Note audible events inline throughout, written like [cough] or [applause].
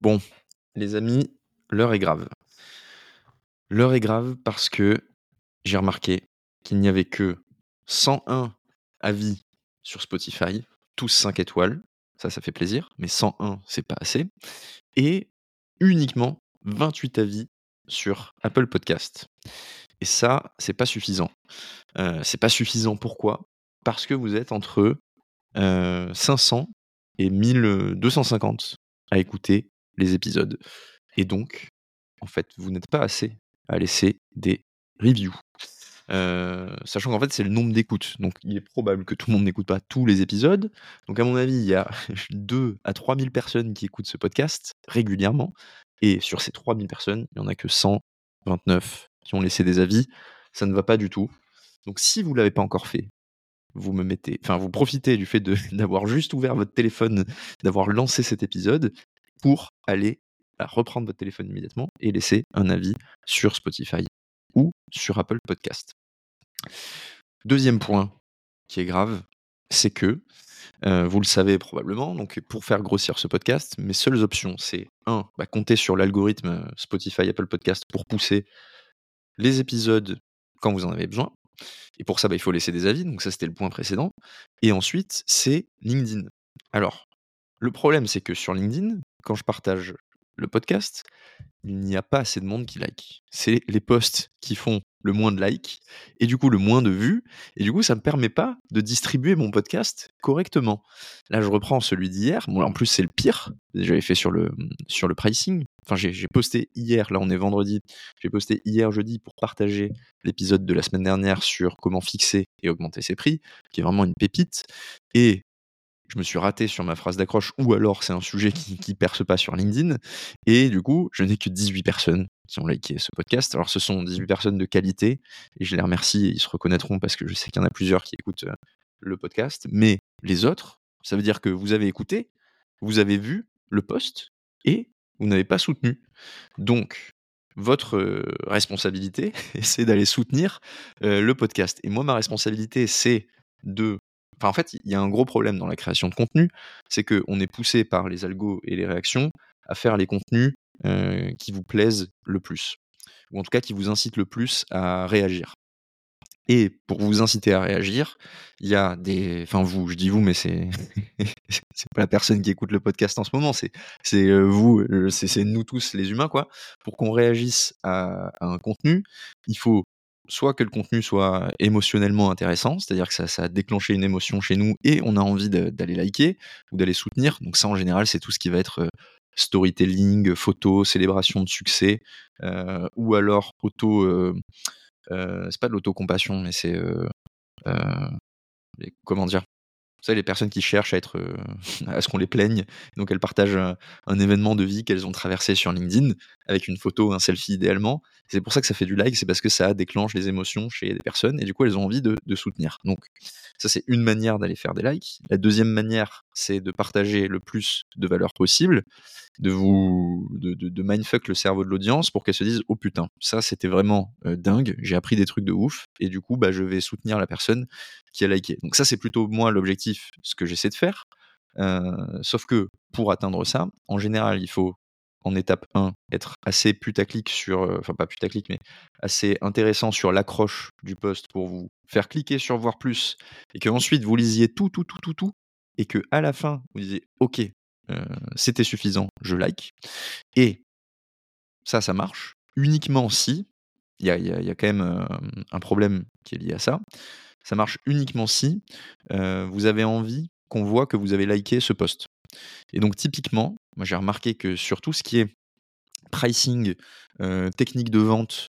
Bon, les amis, l'heure est grave. L'heure est grave parce que j'ai remarqué qu'il n'y avait que 101 avis sur Spotify, tous 5 étoiles. Ça, ça fait plaisir, mais 101, c'est pas assez. Et uniquement 28 avis sur Apple Podcast. Et ça, c'est pas suffisant. Euh, c'est pas suffisant pourquoi? Parce que vous êtes entre euh, 500 et 1250 à écouter les épisodes. Et donc, en fait, vous n'êtes pas assez à laisser des reviews. Sachant qu'en fait, c'est le nombre d'écoutes. Donc, il est probable que tout le monde n'écoute pas tous les épisodes. Donc, à mon avis, il y a [laughs] 2 à 3000 personnes qui écoutent ce podcast régulièrement. Et sur ces 3000 personnes, il n'y en a que 129 qui ont laissé des avis. Ça ne va pas du tout. Donc, si vous ne l'avez pas encore fait, vous me mettez, enfin, vous profitez du fait [laughs] d'avoir juste ouvert votre téléphone, d'avoir lancé cet épisode pour aller reprendre votre téléphone immédiatement et laisser un avis sur Spotify ou sur Apple Podcast. Deuxième point qui est grave, c'est que, euh, vous le savez probablement, donc pour faire grossir ce podcast, mes seules options, c'est un, bah, compter sur l'algorithme euh, Spotify, Apple Podcast pour pousser les épisodes quand vous en avez besoin. Et pour ça, bah, il faut laisser des avis, donc ça c'était le point précédent. Et ensuite, c'est LinkedIn. Alors, le problème, c'est que sur LinkedIn, quand je partage le podcast, il n'y a pas assez de monde qui like. C'est les posts qui font le moins de likes et du coup le moins de vues et du coup ça me permet pas de distribuer mon podcast correctement. Là je reprends celui d'hier, bon, en plus c'est le pire, j'avais fait sur le sur le pricing. Enfin j'ai posté hier, là on est vendredi, j'ai posté hier jeudi pour partager l'épisode de la semaine dernière sur comment fixer et augmenter ses prix, qui est vraiment une pépite et je me suis raté sur ma phrase d'accroche, ou alors c'est un sujet qui, qui perce pas sur LinkedIn. Et du coup, je n'ai que 18 personnes qui ont liké ce podcast. Alors, ce sont 18 personnes de qualité, et je les remercie, ils se reconnaîtront parce que je sais qu'il y en a plusieurs qui écoutent euh, le podcast. Mais les autres, ça veut dire que vous avez écouté, vous avez vu le post, et vous n'avez pas soutenu. Donc, votre euh, responsabilité, [laughs] c'est d'aller soutenir euh, le podcast. Et moi, ma responsabilité, c'est de en fait, il y a un gros problème dans la création de contenu, c'est qu'on est poussé par les algos et les réactions à faire les contenus euh, qui vous plaisent le plus, ou en tout cas qui vous incitent le plus à réagir. Et pour vous inciter à réagir, il y a des. Enfin, vous, je dis vous, mais c'est. [laughs] c'est pas la personne qui écoute le podcast en ce moment, c'est euh, vous, euh, c'est nous tous les humains, quoi. Pour qu'on réagisse à, un contenu, il faut soit que le contenu soit émotionnellement intéressant, c'est-à-dire que ça, a déclenché une émotion chez nous et on a envie d'aller liker ou d'aller soutenir. Donc ça, en général, c'est tout ce qui va être euh, storytelling, photo, célébration de succès, euh, ou alors auto... Euh, c'est pas de l'autocompassion, mais c'est... comment dire vous savez, les personnes qui cherchent à être, [laughs] à ce qu'on les plaigne, donc elles partagent un, événement de vie qu'elles ont traversé sur LinkedIn avec une photo, un selfie idéalement. C'est pour ça que ça fait du like, c'est parce que ça déclenche les émotions chez des personnes et du coup elles ont envie de, soutenir. Donc ça c'est une manière d'aller faire des likes. La deuxième manière, c'est de partager le plus de valeur possible de vous de, de, mindfuck le cerveau de l'audience pour qu'elle se dise oh putain ça c'était vraiment euh, dingue j'ai appris des trucs de ouf et du coup bah je vais soutenir la personne qui a liké donc ça c'est plutôt moi l'objectif ce que j'essaie de faire euh, sauf que pour atteindre ça en général il faut en étape 1 être assez putaclic sur euh, enfin pas putaclic mais assez intéressant sur l'accroche du post pour vous faire cliquer sur voir plus et que ensuite vous lisiez tout tout tout tout tout et que à la fin vous disiez ok euh, c'était suffisant, je like. Et ça, ça marche uniquement si, il y a, quand même euh, un problème qui est lié à ça, ça marche uniquement si vous avez envie qu'on voit que vous avez liké ce post. Et donc typiquement, moi j'ai remarqué que sur tout ce qui est pricing, technique de vente,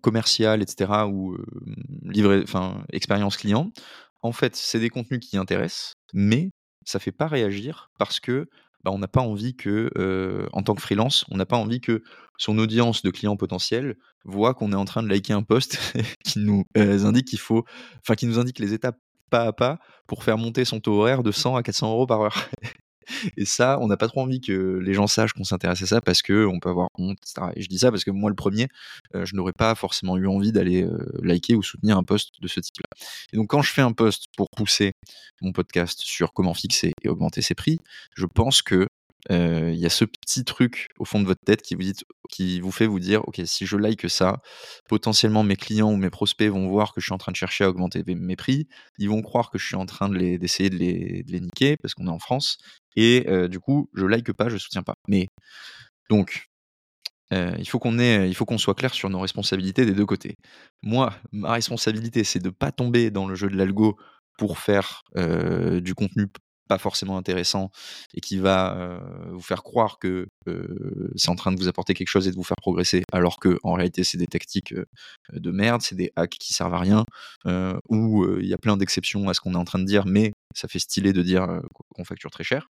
commercial, etc., ou enfin expérience client, en fait, c'est des contenus qui intéressent, mais ça fait pas réagir parce que bah, on n'a pas envie que, en tant que freelance, on n'a pas envie que son audience de clients potentiels voit qu'on est en train de liker un post [laughs] qui nous indique qu'il faut, enfin qui nous indique les étapes pas à pas pour faire monter son taux horaire de 100 à 400 euros par heure. Et ça, on n'a pas trop envie que les gens sachent qu'on s'intéresse à ça parce qu'on peut avoir honte, etc. Et je dis ça parce que moi, le premier, euh, je n'aurais pas forcément eu envie d'aller euh, liker ou soutenir un post de ce type-là. Et donc, quand je fais un post pour pousser mon podcast sur comment fixer et augmenter ses prix, je pense que il y a ce petit truc au fond de votre tête qui vous, fait vous dire, OK, si je like ça, potentiellement mes clients ou mes prospects vont voir que je suis en train de chercher à augmenter mes prix, ils vont croire que je suis en train d'essayer de, de les niquer parce qu'on est en France, et du coup, je like pas, je soutiens pas. Mais donc, il faut qu'on il faut qu'on soit clair sur nos responsabilités des deux côtés. Moi, ma responsabilité, c'est de pas tomber dans le jeu de l'algo pour faire du contenu pas forcément intéressant et qui va vous faire croire que c'est en train de vous apporter quelque chose et de vous faire progresser, alors que en réalité c'est des tactiques de merde, c'est des hacks qui servent à rien, où il y a plein d'exceptions à ce qu'on est en train de dire, mais ça fait stylé de dire qu'on facture très cher.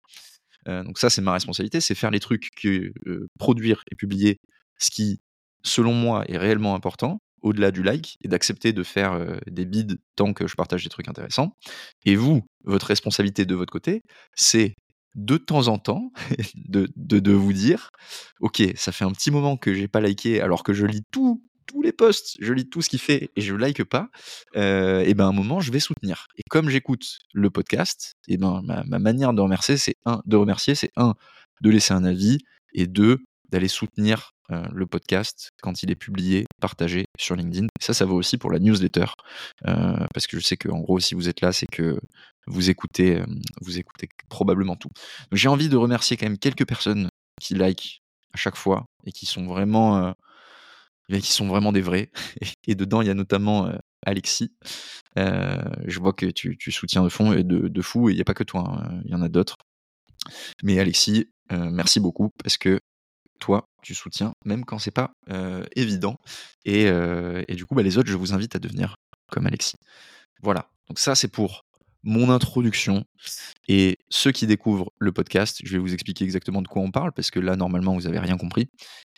donc ça c'est ma responsabilité, c'est faire les trucs que produire et publier ce qui, selon moi, est réellement important, au-delà du like, et d'accepter de faire des bids tant que je partage des trucs intéressants. Et vous, votre responsabilité de votre côté, c'est de temps en temps [laughs] de, de, vous dire, ok, ça fait un petit moment que j'ai pas liké alors que je lis tous les posts, je lis tout ce qu'il fait et je like pas, et ben à un moment je vais soutenir. Et comme j'écoute le podcast, et ben ma, ma manière de remercier, c'est un, de remercier, c'est un, de laisser un avis, et deux, d'aller soutenir euh, le podcast quand il est publié, partagé sur LinkedIn. ça, ça vaut aussi pour la newsletter, euh, parce que je sais qu'en gros, si vous êtes là, c'est que vous écoutez, euh, vous écoutez probablement tout. j'ai envie de remercier quand même quelques personnes qui like à chaque fois et qui sont vraiment, des vrais. [laughs] Et, dedans, il y a notamment Alexis. je vois que tu, soutiens de fond et de, fou, et il n'y a pas que toi, hein, il y en a d'autres. Mais Alexis, merci beaucoup parce que toi, tu soutiens, même quand c'est pas évident. Et, du coup, bah, les autres, je vous invite à devenir comme Alexis. Voilà. Donc ça, c'est pour mon introduction. Et ceux qui découvrent le podcast, je vais vous expliquer exactement de quoi on parle, parce que là, normalement, vous n'avez rien compris.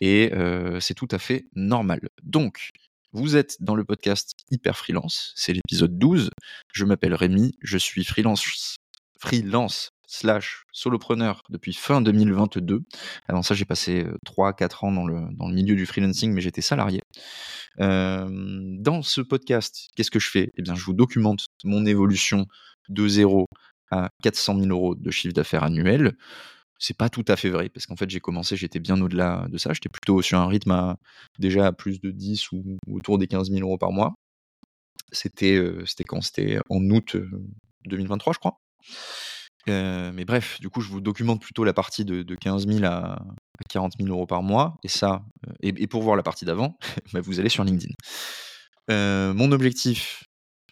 Et c'est tout à fait normal. Donc, vous êtes dans le podcast Hyper Freelance, c'est l'épisode 12. Je m'appelle Rémi, je suis freelance, freelance slash solopreneur depuis fin 2022. Avant ça, j'ai passé 3-4 ans dans le, dans le milieu du freelancing, mais j'étais salarié. dans ce podcast, qu'est-ce que je fais? Eh bien, je vous documente mon évolution de 0 à 400 000 euros de chiffre d'affaires annuel. C'est pas tout à fait vrai, parce qu'en fait, j'ai commencé, j'étais bien au-delà de ça. J'étais plutôt sur un rythme à, déjà plus de 10 ou, autour des 15 000 euros par mois. C'était c'était quand? C'était en août 2023, je crois mais bref, du coup, je vous documente plutôt la partie de, 15 000 à, 40 000 euros par mois. Et ça, et, pour voir la partie d'avant, [laughs] bah, vous allez sur LinkedIn. mon objectif,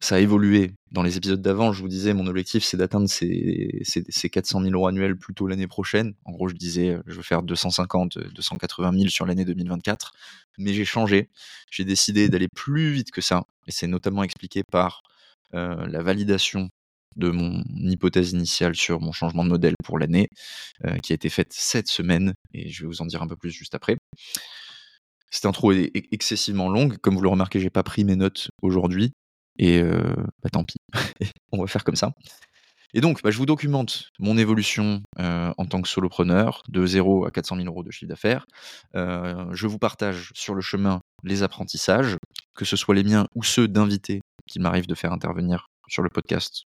ça a évolué. Dans les épisodes d'avant, je vous disais, mon objectif, c'est d'atteindre ces, 400 000 euros annuels plutôt l'année prochaine. En gros, je disais, je veux faire 250, 280 000 sur l'année 2024. Mais j'ai changé. J'ai décidé d'aller plus vite que ça. Et c'est notamment expliqué par la validation de mon hypothèse initiale sur mon changement de modèle pour l'année, euh, qui a été faite cette semaine, et je vais vous en dire un peu plus juste après. Cette intro est excessivement longue, comme vous le remarquez, j'ai pas pris mes notes aujourd'hui, et euh, bah, tant pis, [laughs] on va faire comme ça. Et donc, bah, je vous documente mon évolution euh, en tant que solopreneur, de 0 à 400 000 euros de chiffre d'affaires. je vous partage sur le chemin les apprentissages, que ce soit les miens ou ceux d'invités qui m'arrivent de faire intervenir sur le podcast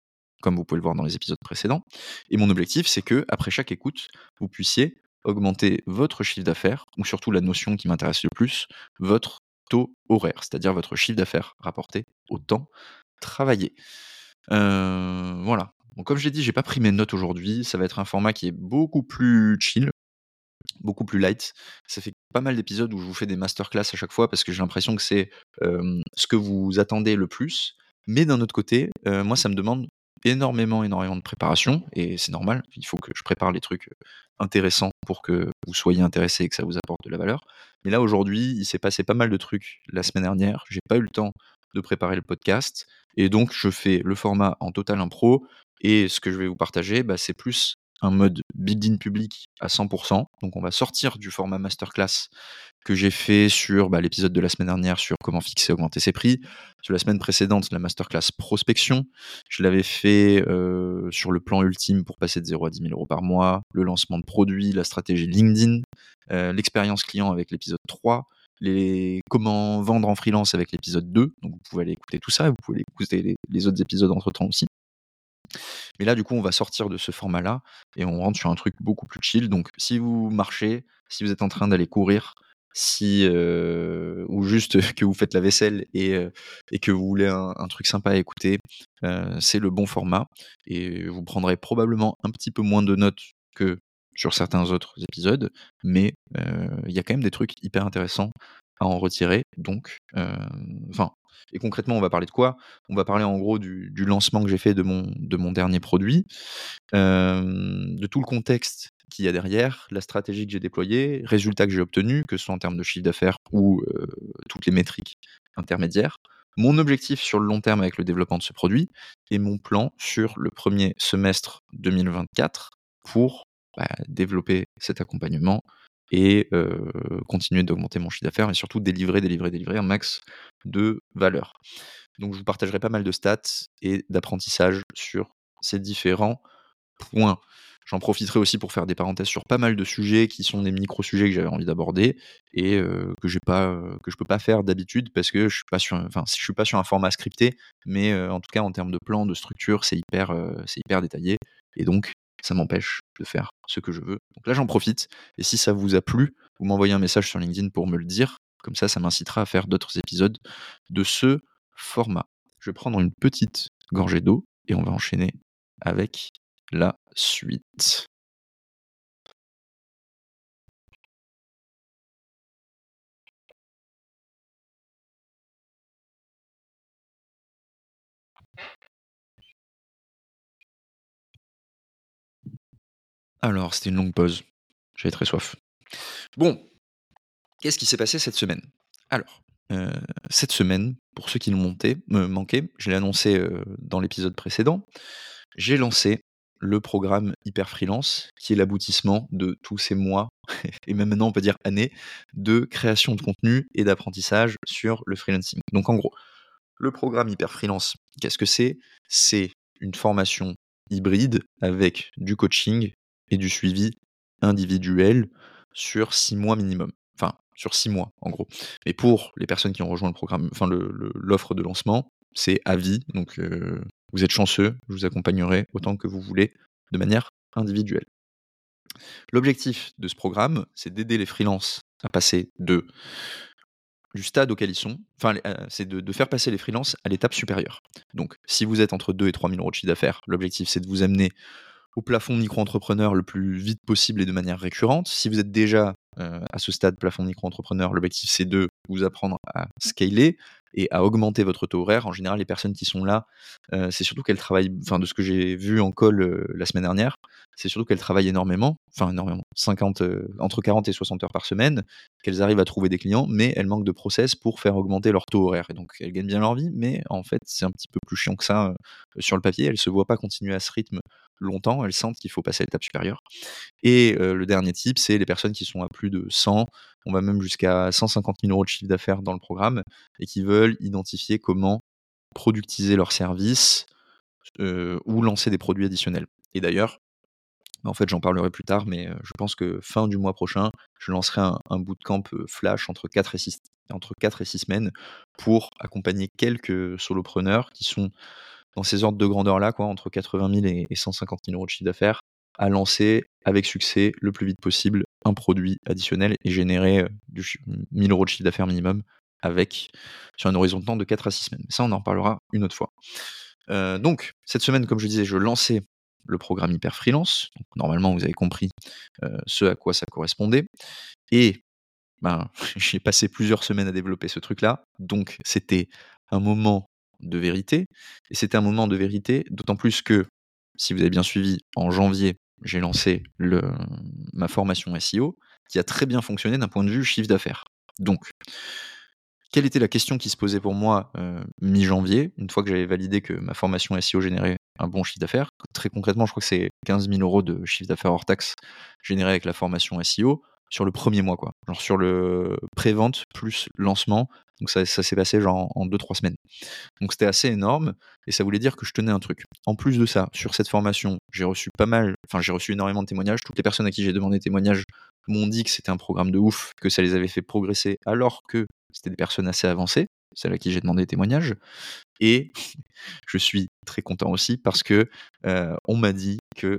comme vous pouvez le voir dans les épisodes précédents. Et mon objectif, c'est que après chaque écoute, vous puissiez augmenter votre chiffre d'affaires, ou surtout la notion qui m'intéresse le plus, votre taux horaire, c'est-à-dire votre chiffre d'affaires rapporté au temps travaillé. Euh, voilà. Comme je l'ai dit, j'ai pas pris mes notes aujourd'hui. Ça va être un format qui est beaucoup plus chill, beaucoup plus light. Ça fait pas mal d'épisodes où je vous fais des masterclass à chaque fois parce que j'ai l'impression que c'est ce que vous attendez le plus. Mais d'un autre côté, moi, ça me demande énormément, énormément de préparation, et c'est normal, il faut que je prépare les trucs intéressants pour que vous soyez intéressés et que ça vous apporte de la valeur. Mais là, aujourd'hui, il s'est passé pas mal de trucs la semaine dernière, j'ai pas eu le temps de préparer le podcast, et donc je fais le format en total impro, et ce que je vais vous partager, bah, c'est plus un mode build-in public à 100%. Donc on va sortir du format masterclass que j'ai fait sur bah, l'épisode de la semaine dernière sur comment fixer et augmenter ses prix. Sur la semaine précédente, la masterclass prospection. Je l'avais fait euh, sur le plan ultime pour passer de 0 à 10 000 euros par mois, le lancement de produits, la stratégie LinkedIn, euh, l'expérience client avec l'épisode 3, les comment vendre en freelance avec l'épisode 2. Donc vous pouvez aller écouter tout ça, vous pouvez écouter les, les autres épisodes entre temps aussi. Mais là, du coup, on va sortir de ce format-là et on rentre sur un truc beaucoup plus chill. Donc, si vous marchez, si vous êtes en train d'aller courir, si euh, ou juste [laughs] que vous faites la vaisselle et, euh, et que vous voulez un, truc sympa à écouter, euh, c'est le bon format et vous prendrez probablement un petit peu moins de notes que sur certains autres épisodes, mais il y a quand même des trucs hyper intéressants à en retirer. Donc, enfin, et concrètement, on va parler de quoi? On va parler en gros du, lancement que j'ai fait de mon, de mon dernier produit, de tout le contexte qu'il y a derrière, la stratégie que j'ai déployée, résultats que j'ai obtenus, que ce soit en termes de chiffre d'affaires ou euh, toutes les métriques intermédiaires, mon objectif sur le long terme avec le développement de ce produit et mon plan sur le premier semestre 2024 pour bah, développer cet accompagnement et euh, continuer d'augmenter mon chiffre d'affaires et surtout délivrer, délivrer, délivrer un max de valeur. Donc je vous partagerai pas mal de stats et d'apprentissage sur ces différents points. J'en profiterai aussi pour faire des parenthèses sur pas mal de sujets qui sont des micro-sujets que j'avais envie d'aborder et euh, que j'ai pas que je peux pas faire d'habitude parce que je suis suis pas sur un format scripté mais euh, en tout cas en termes de plan de structure c'est hyper euh, c'est hyper détaillé et donc ça m'empêche de faire ce que je veux. Donc là j'en profite et si ça vous a plu, vous m'envoyez un message sur LinkedIn pour me le dire comme ça ça m'incitera à faire d'autres épisodes de ce format. Je vais prendre une petite gorgée d'eau et on va enchaîner avec la suite. Alors, c'était une longue pause. J'avais très soif. Bon, qu'est-ce qui s'est passé cette semaine? Alors, euh, cette semaine, pour ceux qui l'ont monté, me manqué, je l'ai annoncé euh, dans l'épisode précédent, j'ai lancé le programme Hyper Freelance, qui est l'aboutissement de tous ces mois, [laughs] et même maintenant on peut dire années, de création de contenu et d'apprentissage sur le freelancing. Donc en gros, le programme Hyper Freelance, qu'est-ce que c'est? C'est une formation hybride avec du coaching et du suivi individuel sur six mois minimum. Enfin, sur six mois en gros. Mais pour les personnes qui ont rejoint le programme, enfin l'offre de lancement, c'est à vie. Donc euh, vous êtes chanceux, je vous accompagnerai autant que vous voulez de manière individuelle. L'objectif de ce programme, c'est d'aider les freelances à passer de du stade auquel ils sont, enfin, euh, c'est de, de faire passer les freelances à l'étape supérieure. Donc, si vous êtes entre 2 et 3 000 euros de chiffre d'affaires, l'objectif, c'est de vous amener au plafond micro-entrepreneur le plus vite possible et de manière récurrente. Si vous êtes déjà euh, à ce stade plafond micro-entrepreneur, l'objectif, c'est de vous apprendre à scaler et à augmenter votre taux horaire. En général, les personnes qui sont là, euh, c'est surtout qu'elles travaillent, enfin, de ce que j'ai vu en call euh, la semaine dernière, c'est surtout qu'elles travaillent énormément, enfin, énormément, 50, euh, entre 40 et 60 heures par semaine, qu'elles arrivent à trouver des clients, mais elles manquent de process pour faire augmenter leur taux horaire. Et donc, elles gagnent bien leur vie, mais en fait, c'est un petit peu plus chiant que ça sur le papier. Elles se voient pas continuer à ce rythme longtemps, elles sentent qu'il faut passer à l'étape supérieure. Et le dernier type, c'est les personnes qui sont à plus de 100, on va même jusqu'à 150 000 euros de chiffre d'affaires dans le programme, et qui veulent identifier comment productiser leurs services euh, ou lancer des produits additionnels. Et d'ailleurs, en fait, j'en parlerai plus tard, mais euh, je pense que fin du mois prochain, je lancerai un, bootcamp euh, flash entre 4 et 6, entre 4 et 6 semaines pour accompagner quelques solopreneurs qui sont dans ces ordres de grandeur-là, quoi, entre 80 000 et et 150 000 euros de chiffre d'affaires, à lancer avec succès le plus vite possible un produit additionnel et générer euh, du chi- 1000 euros de chiffre d'affaires minimum avec sur un horizon de temps de 4 à 6 semaines. Ça, on en reparlera une autre fois. Euh, donc, cette semaine, comme je disais, je lançais le programme Hyper Freelance. Normalement, vous avez compris euh, ce à quoi ça correspondait. Et ben, [laughs] j'ai passé plusieurs semaines à développer ce truc-là. Donc, c'était un moment de vérité. Et c'était un moment de vérité, d'autant plus que, si vous avez bien suivi, en janvier, j'ai lancé le, ma formation SEO, qui a très bien fonctionné d'un point de vue chiffre d'affaires. Donc, quelle était la question qui se posait pour moi euh, mi-janvier, une fois que j'avais validé que ma formation SEO générait un bon chiffre d'affaires? Très concrètement, je crois que c'est 15 000 euros de chiffre d'affaires hors taxe généré avec la formation SEO sur le premier mois, quoi. Genre sur le pré-vente plus lancement. Donc ça, s'est passé genre en 2-3 semaines. Donc c'était assez énorme et ça voulait dire que je tenais un truc. En plus de ça, sur cette formation, j'ai reçu pas mal, enfin j'ai reçu énormément de témoignages. Toutes les personnes à qui j'ai demandé témoignages m'ont dit que c'était un programme de ouf, que ça les avait fait progresser alors que c'était des personnes assez avancées. celle à qui j'ai demandé témoignage. Et [laughs] je suis très content aussi parce que on m'a dit que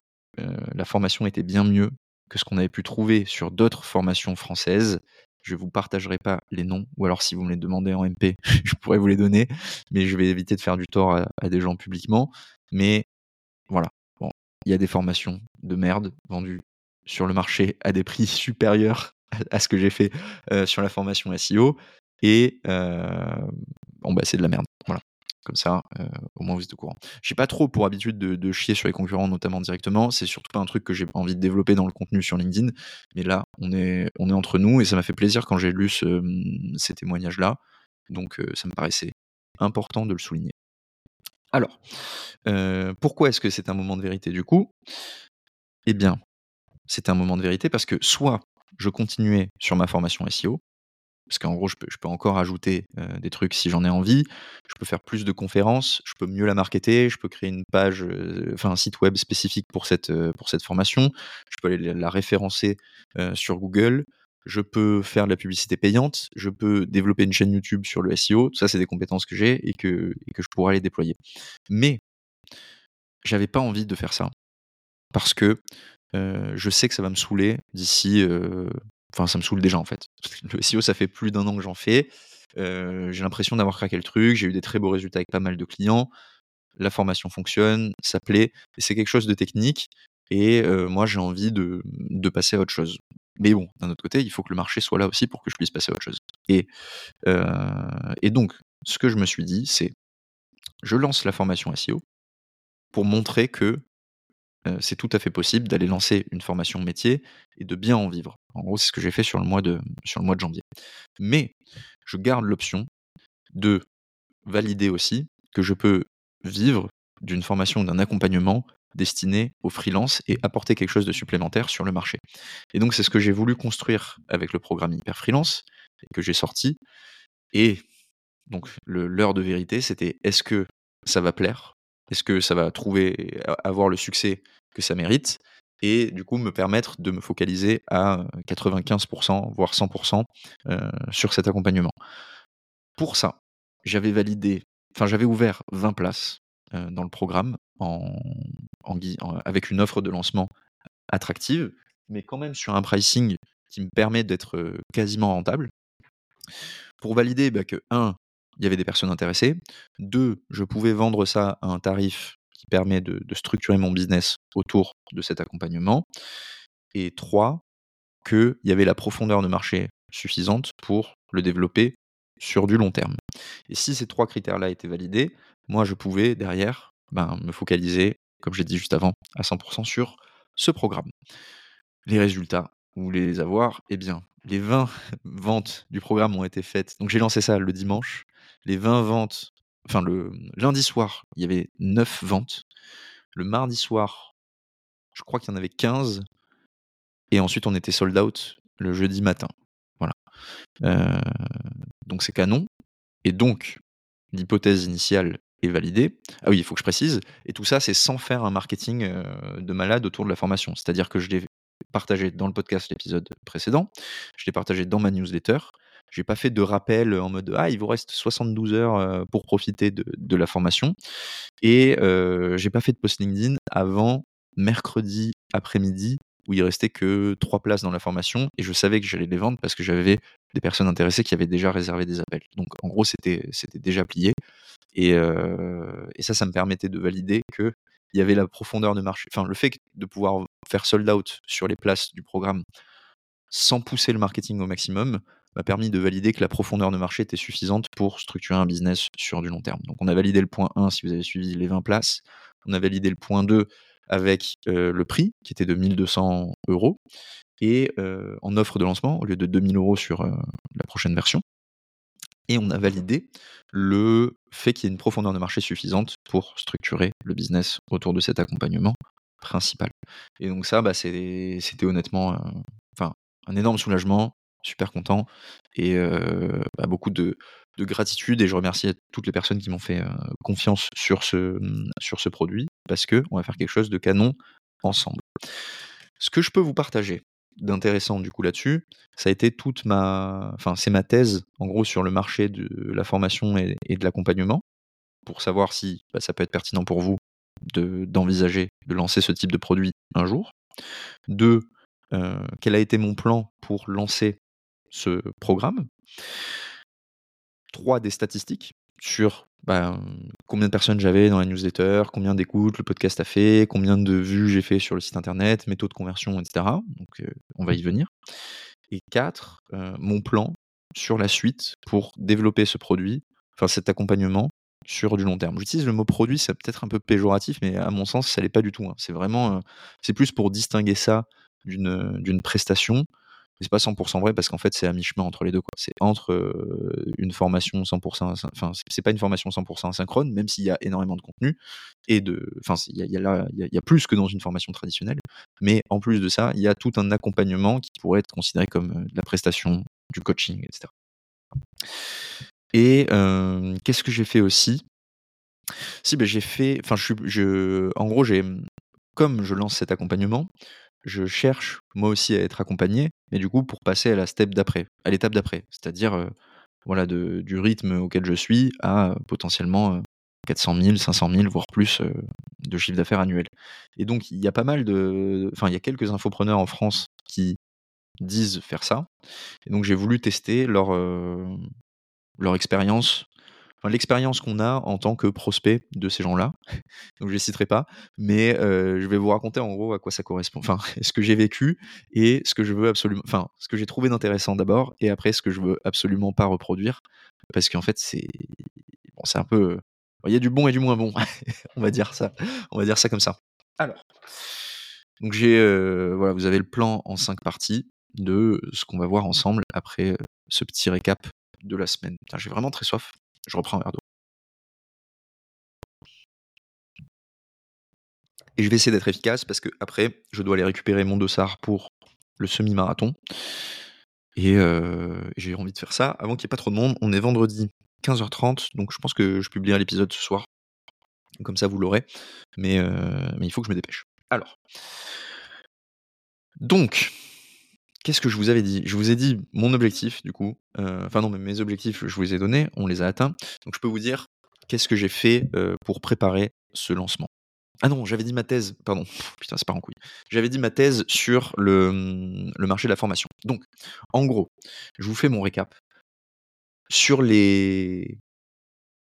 la formation était bien mieux que ce qu'on avait pu trouver sur d'autres formations françaises. Je vous partagerai pas les noms, ou alors si vous me les demandez en MP, [laughs] je pourrais vous les donner, mais je vais éviter de faire du tort à, des gens publiquement. Mais voilà, bon, il y a des formations de merde vendues sur le marché à des prix [laughs] supérieurs à ce que j'ai fait sur la formation SEO, et bon bah c'est de la merde. Voilà. Comme ça, euh, au moins vous êtes au courant. J'ai pas trop pour habitude de, chier sur les concurrents, notamment directement. C'est surtout pas un truc que j'ai envie de développer dans le contenu sur LinkedIn. Mais là, on est, on est entre nous et ça m'a fait plaisir quand j'ai lu ces témoignages-là. Donc euh, ça me paraissait important de le souligner. Alors, euh, pourquoi est-ce que c'est un moment de vérité du coup? Eh bien, c'est un moment de vérité parce que soit je continuais sur ma formation SEO, parce qu'en gros, je peux, encore ajouter des trucs si j'en ai envie. Je peux faire plus de conférences, je peux mieux la marketer, je peux créer une page, enfin un site web spécifique pour cette, pour cette formation. Je peux aller la référencer sur Google. Je peux faire de la publicité payante. Je peux développer une chaîne YouTube sur le SEO. Ça, c'est des compétences que j'ai et que, que je pourrais les déployer. Mais j'avais pas envie de faire ça parce que je sais que ça va me saouler d'ici Enfin, ça me saoule déjà en fait. Le SEO, ça fait plus d'un an que j'en fais. j'ai l'impression d'avoir craqué le truc. J'ai eu des très beaux résultats avec pas mal de clients. La formation fonctionne, ça plaît. C'est quelque chose de technique. Et moi, j'ai envie de, passer à autre chose. Mais bon, d'un autre côté, il faut que le marché soit là aussi pour que je puisse passer à autre chose. Et, et donc, ce que je me suis dit, c'est je lance la formation SEO pour montrer que c'est tout à fait possible d'aller lancer une formation métier et de bien en vivre. En gros, c'est ce que j'ai fait sur le mois de, janvier. Mais je garde l'option de valider aussi que je peux vivre d'une formation ou d'un accompagnement destiné aux freelance et apporter quelque chose de supplémentaire sur le marché. Et donc, c'est ce que j'ai voulu construire avec le programme Hyper Freelance et que j'ai sorti. Et donc, l'heure de vérité, c'était est-ce que ça va plaire Est-ce que ça va trouver, avoir le succès que ça mérite et du coup me permettre de me focaliser à 95%, voire 100% sur cet accompagnement. Pour ça, j'avais validé, enfin j'avais ouvert 20 places dans le programme en, avec une offre de lancement attractive, mais quand même sur un pricing qui me permet d'être quasiment rentable. Pour valider bah, que 1, il y avait des personnes intéressées, 2, je pouvais vendre ça à un tarif qui permet de, structurer mon business autour de cet accompagnement. Et trois, qu'il y avait la profondeur de marché suffisante pour le développer sur du long terme. Et si ces trois critères-là étaient validés, moi, je pouvais derrière ben, me focaliser, comme j'ai dit juste avant, à 100% sur ce programme. Les résultats, vous voulez les avoir Eh bien, les 20 [laughs] ventes du programme ont été faites. Donc j'ai lancé ça le dimanche. Les 20 ventes enfin le lundi soir, il y avait 9 ventes. Le mardi soir, je crois qu'il y en avait 15. Et ensuite, on était sold out le jeudi matin. Voilà. Euh, donc c'est canon. Et donc, l'hypothèse initiale est validée. Ah oui, il faut que je précise. Et tout ça, c'est sans faire un marketing euh, de malade autour de la formation. C'est-à-dire que je l'ai partagé dans le podcast l'épisode précédent, je l'ai partagé dans ma newsletter, j'ai pas fait de rappel en mode ah il vous reste 72 heures pour profiter de, la formation. Et j'ai pas fait de post LinkedIn avant mercredi après-midi où il restait que trois places dans la formation. Et je savais que j'allais les vendre parce que j'avais des personnes intéressées qui avaient déjà réservé des appels. Donc en gros c'était c'était déjà plié. Et, et ça ça me permettait de valider que il y avait la profondeur de marché, enfin le fait de pouvoir faire sold out sur les places du programme sans pousser le marketing au maximum, m'a permis de valider que la profondeur de marché était suffisante pour structurer un business sur du long terme. Donc on a validé le point 1 si vous avez suivi les 20 places, on a validé le point 2 avec euh, le prix qui était de 1200 euros et euh, en offre de lancement au lieu de 2000 euros sur euh, la prochaine version. Et on a validé le fait qu'il y ait une profondeur de marché suffisante pour structurer le business autour de cet accompagnement principal. Et donc ça, bah, c'était honnêtement enfin, un énorme soulagement super content et bah, beaucoup de, gratitude et je remercie toutes les personnes qui m'ont fait confiance sur ce, sur ce produit parce que on va faire quelque chose de canon ensemble. Ce que je peux vous partager d'intéressant du coup là-dessus, ça a été toute ma, enfin c'est ma thèse en gros sur le marché de la formation et, de l'accompagnement pour savoir si bah, ça peut être pertinent pour vous d'envisager de, lancer ce type de produit un jour. Deux, euh, quel a été mon plan pour lancer ce programme? Trois, des statistiques sur bah, combien de personnes j'avais dans la newsletter, combien d'écoutes le podcast a fait, combien de vues j'ai fait sur le site internet, mes taux de conversion, etc. Donc euh, on va y venir. Et quatre, euh, mon plan sur la suite pour développer ce produit, enfin cet accompagnement sur du long terme. J'utilise le mot produit, c'est peut-être un peu péjoratif, mais à mon sens, ça l'est pas du tout. Hein. C'est vraiment, euh, c'est plus pour distinguer ça d'une prestation c'est pas 100% vrai parce qu'en fait, c'est à mi-chemin entre les deux. C'est entre une formation 100%, enfin, c'est pas une formation 100% asynchrone, même s'il y a énormément de contenu et de, enfin, il y a, il y, a, plus que dans une formation traditionnelle. Mais en plus de ça, il y a tout un accompagnement qui pourrait être considéré comme de la prestation, du coaching, etc. Et qu'est-ce que j'ai fait aussi? Si, ben, j'ai fait, enfin, je, je, en gros, j'ai, comme je lance cet accompagnement, je cherche moi aussi à être accompagné, mais du coup pour passer à la step d'après, à l'étape d'après, c'est-à-dire voilà de, du rythme auquel je suis à potentiellement 400 000, 500 000, voire plus de chiffre d'affaires annuel. Et donc il y a pas mal de, enfin il y a quelques infopreneurs en France qui disent faire ça, et donc j'ai voulu tester leur leur expérience l'expérience qu'on a en tant que prospect de ces gens-là. [laughs] Donc je les citerai pas, mais je vais vous raconter en gros à quoi ça correspond. Enfin, [laughs] ce que j'ai vécu et ce que je veux absolument, enfin, ce que j'ai trouvé d'intéressant d'abord, et après ce que je veux absolument pas reproduire, parce qu'en fait c'est, bon, c'est un peu, il y a du bon et du moins bon, [laughs] on va dire ça, on va dire ça comme ça. Alors, donc j'ai, voilà, vous avez le plan en cinq parties de ce qu'on va voir ensemble après ce petit récap de la semaine. J'ai vraiment très soif. Je reprends un verre d'eau. Et je vais essayer d'être efficace parce que après, je dois aller récupérer mon dossard pour le semi-marathon. Et euh, j'ai envie de faire ça avant qu'il n'y ait pas trop de monde. On est vendredi 15h30, donc je pense que je publierai l'épisode ce soir. Comme ça, vous l'aurez. Euh, mais il faut que je me dépêche. Alors. Donc, qu'est-ce que je vous avais dit? Je vous ai dit mon objectif, du coup. Euh, enfin, non, mais mes objectifs, je vous les ai donnés, on les a atteints. Donc, je peux vous dire qu'est-ce que j'ai fait euh, pour préparer ce lancement. Ah non, j'avais dit ma thèse, pardon, putain, c'est pas en couille. J'avais dit ma thèse sur le, marché de la formation. Donc, en gros, je vous fais mon récap. Sur les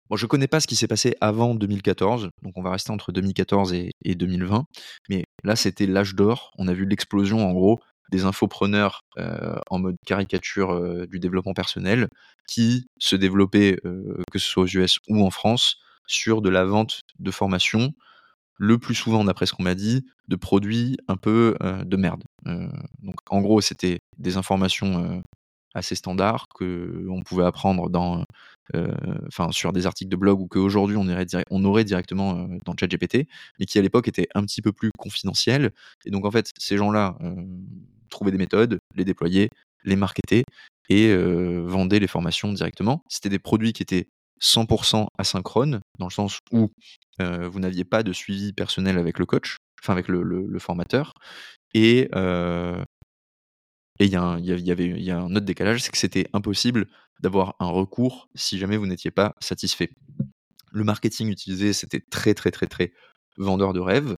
Bon, je connais pas ce qui s'est passé avant 2014, donc on va rester entre 2014 et, et 2020. Mais là, c'était l'âge d'or. On a vu l'explosion, en gros, des infopreneurs euh, en mode caricature euh, du développement personnel qui se développaient, euh, que ce soit aux US ou en France, sur de la vente de formation, le plus souvent, d'après ce qu'on m'a dit, de produits un peu de merde. donc en gros, c'était des informations assez standards que on pouvait apprendre dans, enfin sur des articles de blog ou qu'aujourd'hui on, on aurait directement dans ChatGPT, mais qui à l'époque étaient un petit peu plus confidentiels. Et donc en fait, ces gens-là trouver des méthodes, les déployer, les marketer et vendre les formations directement. C'était des produits qui étaient 100% asynchrones, dans le sens où vous n'aviez pas de suivi personnel avec le coach, enfin avec le, formateur. Et il y, avait, a un autre décalage, c'est que c'était impossible d'avoir un recours si jamais vous n'étiez pas satisfait. Le marketing utilisé, c'était très très très très vendeur de rêve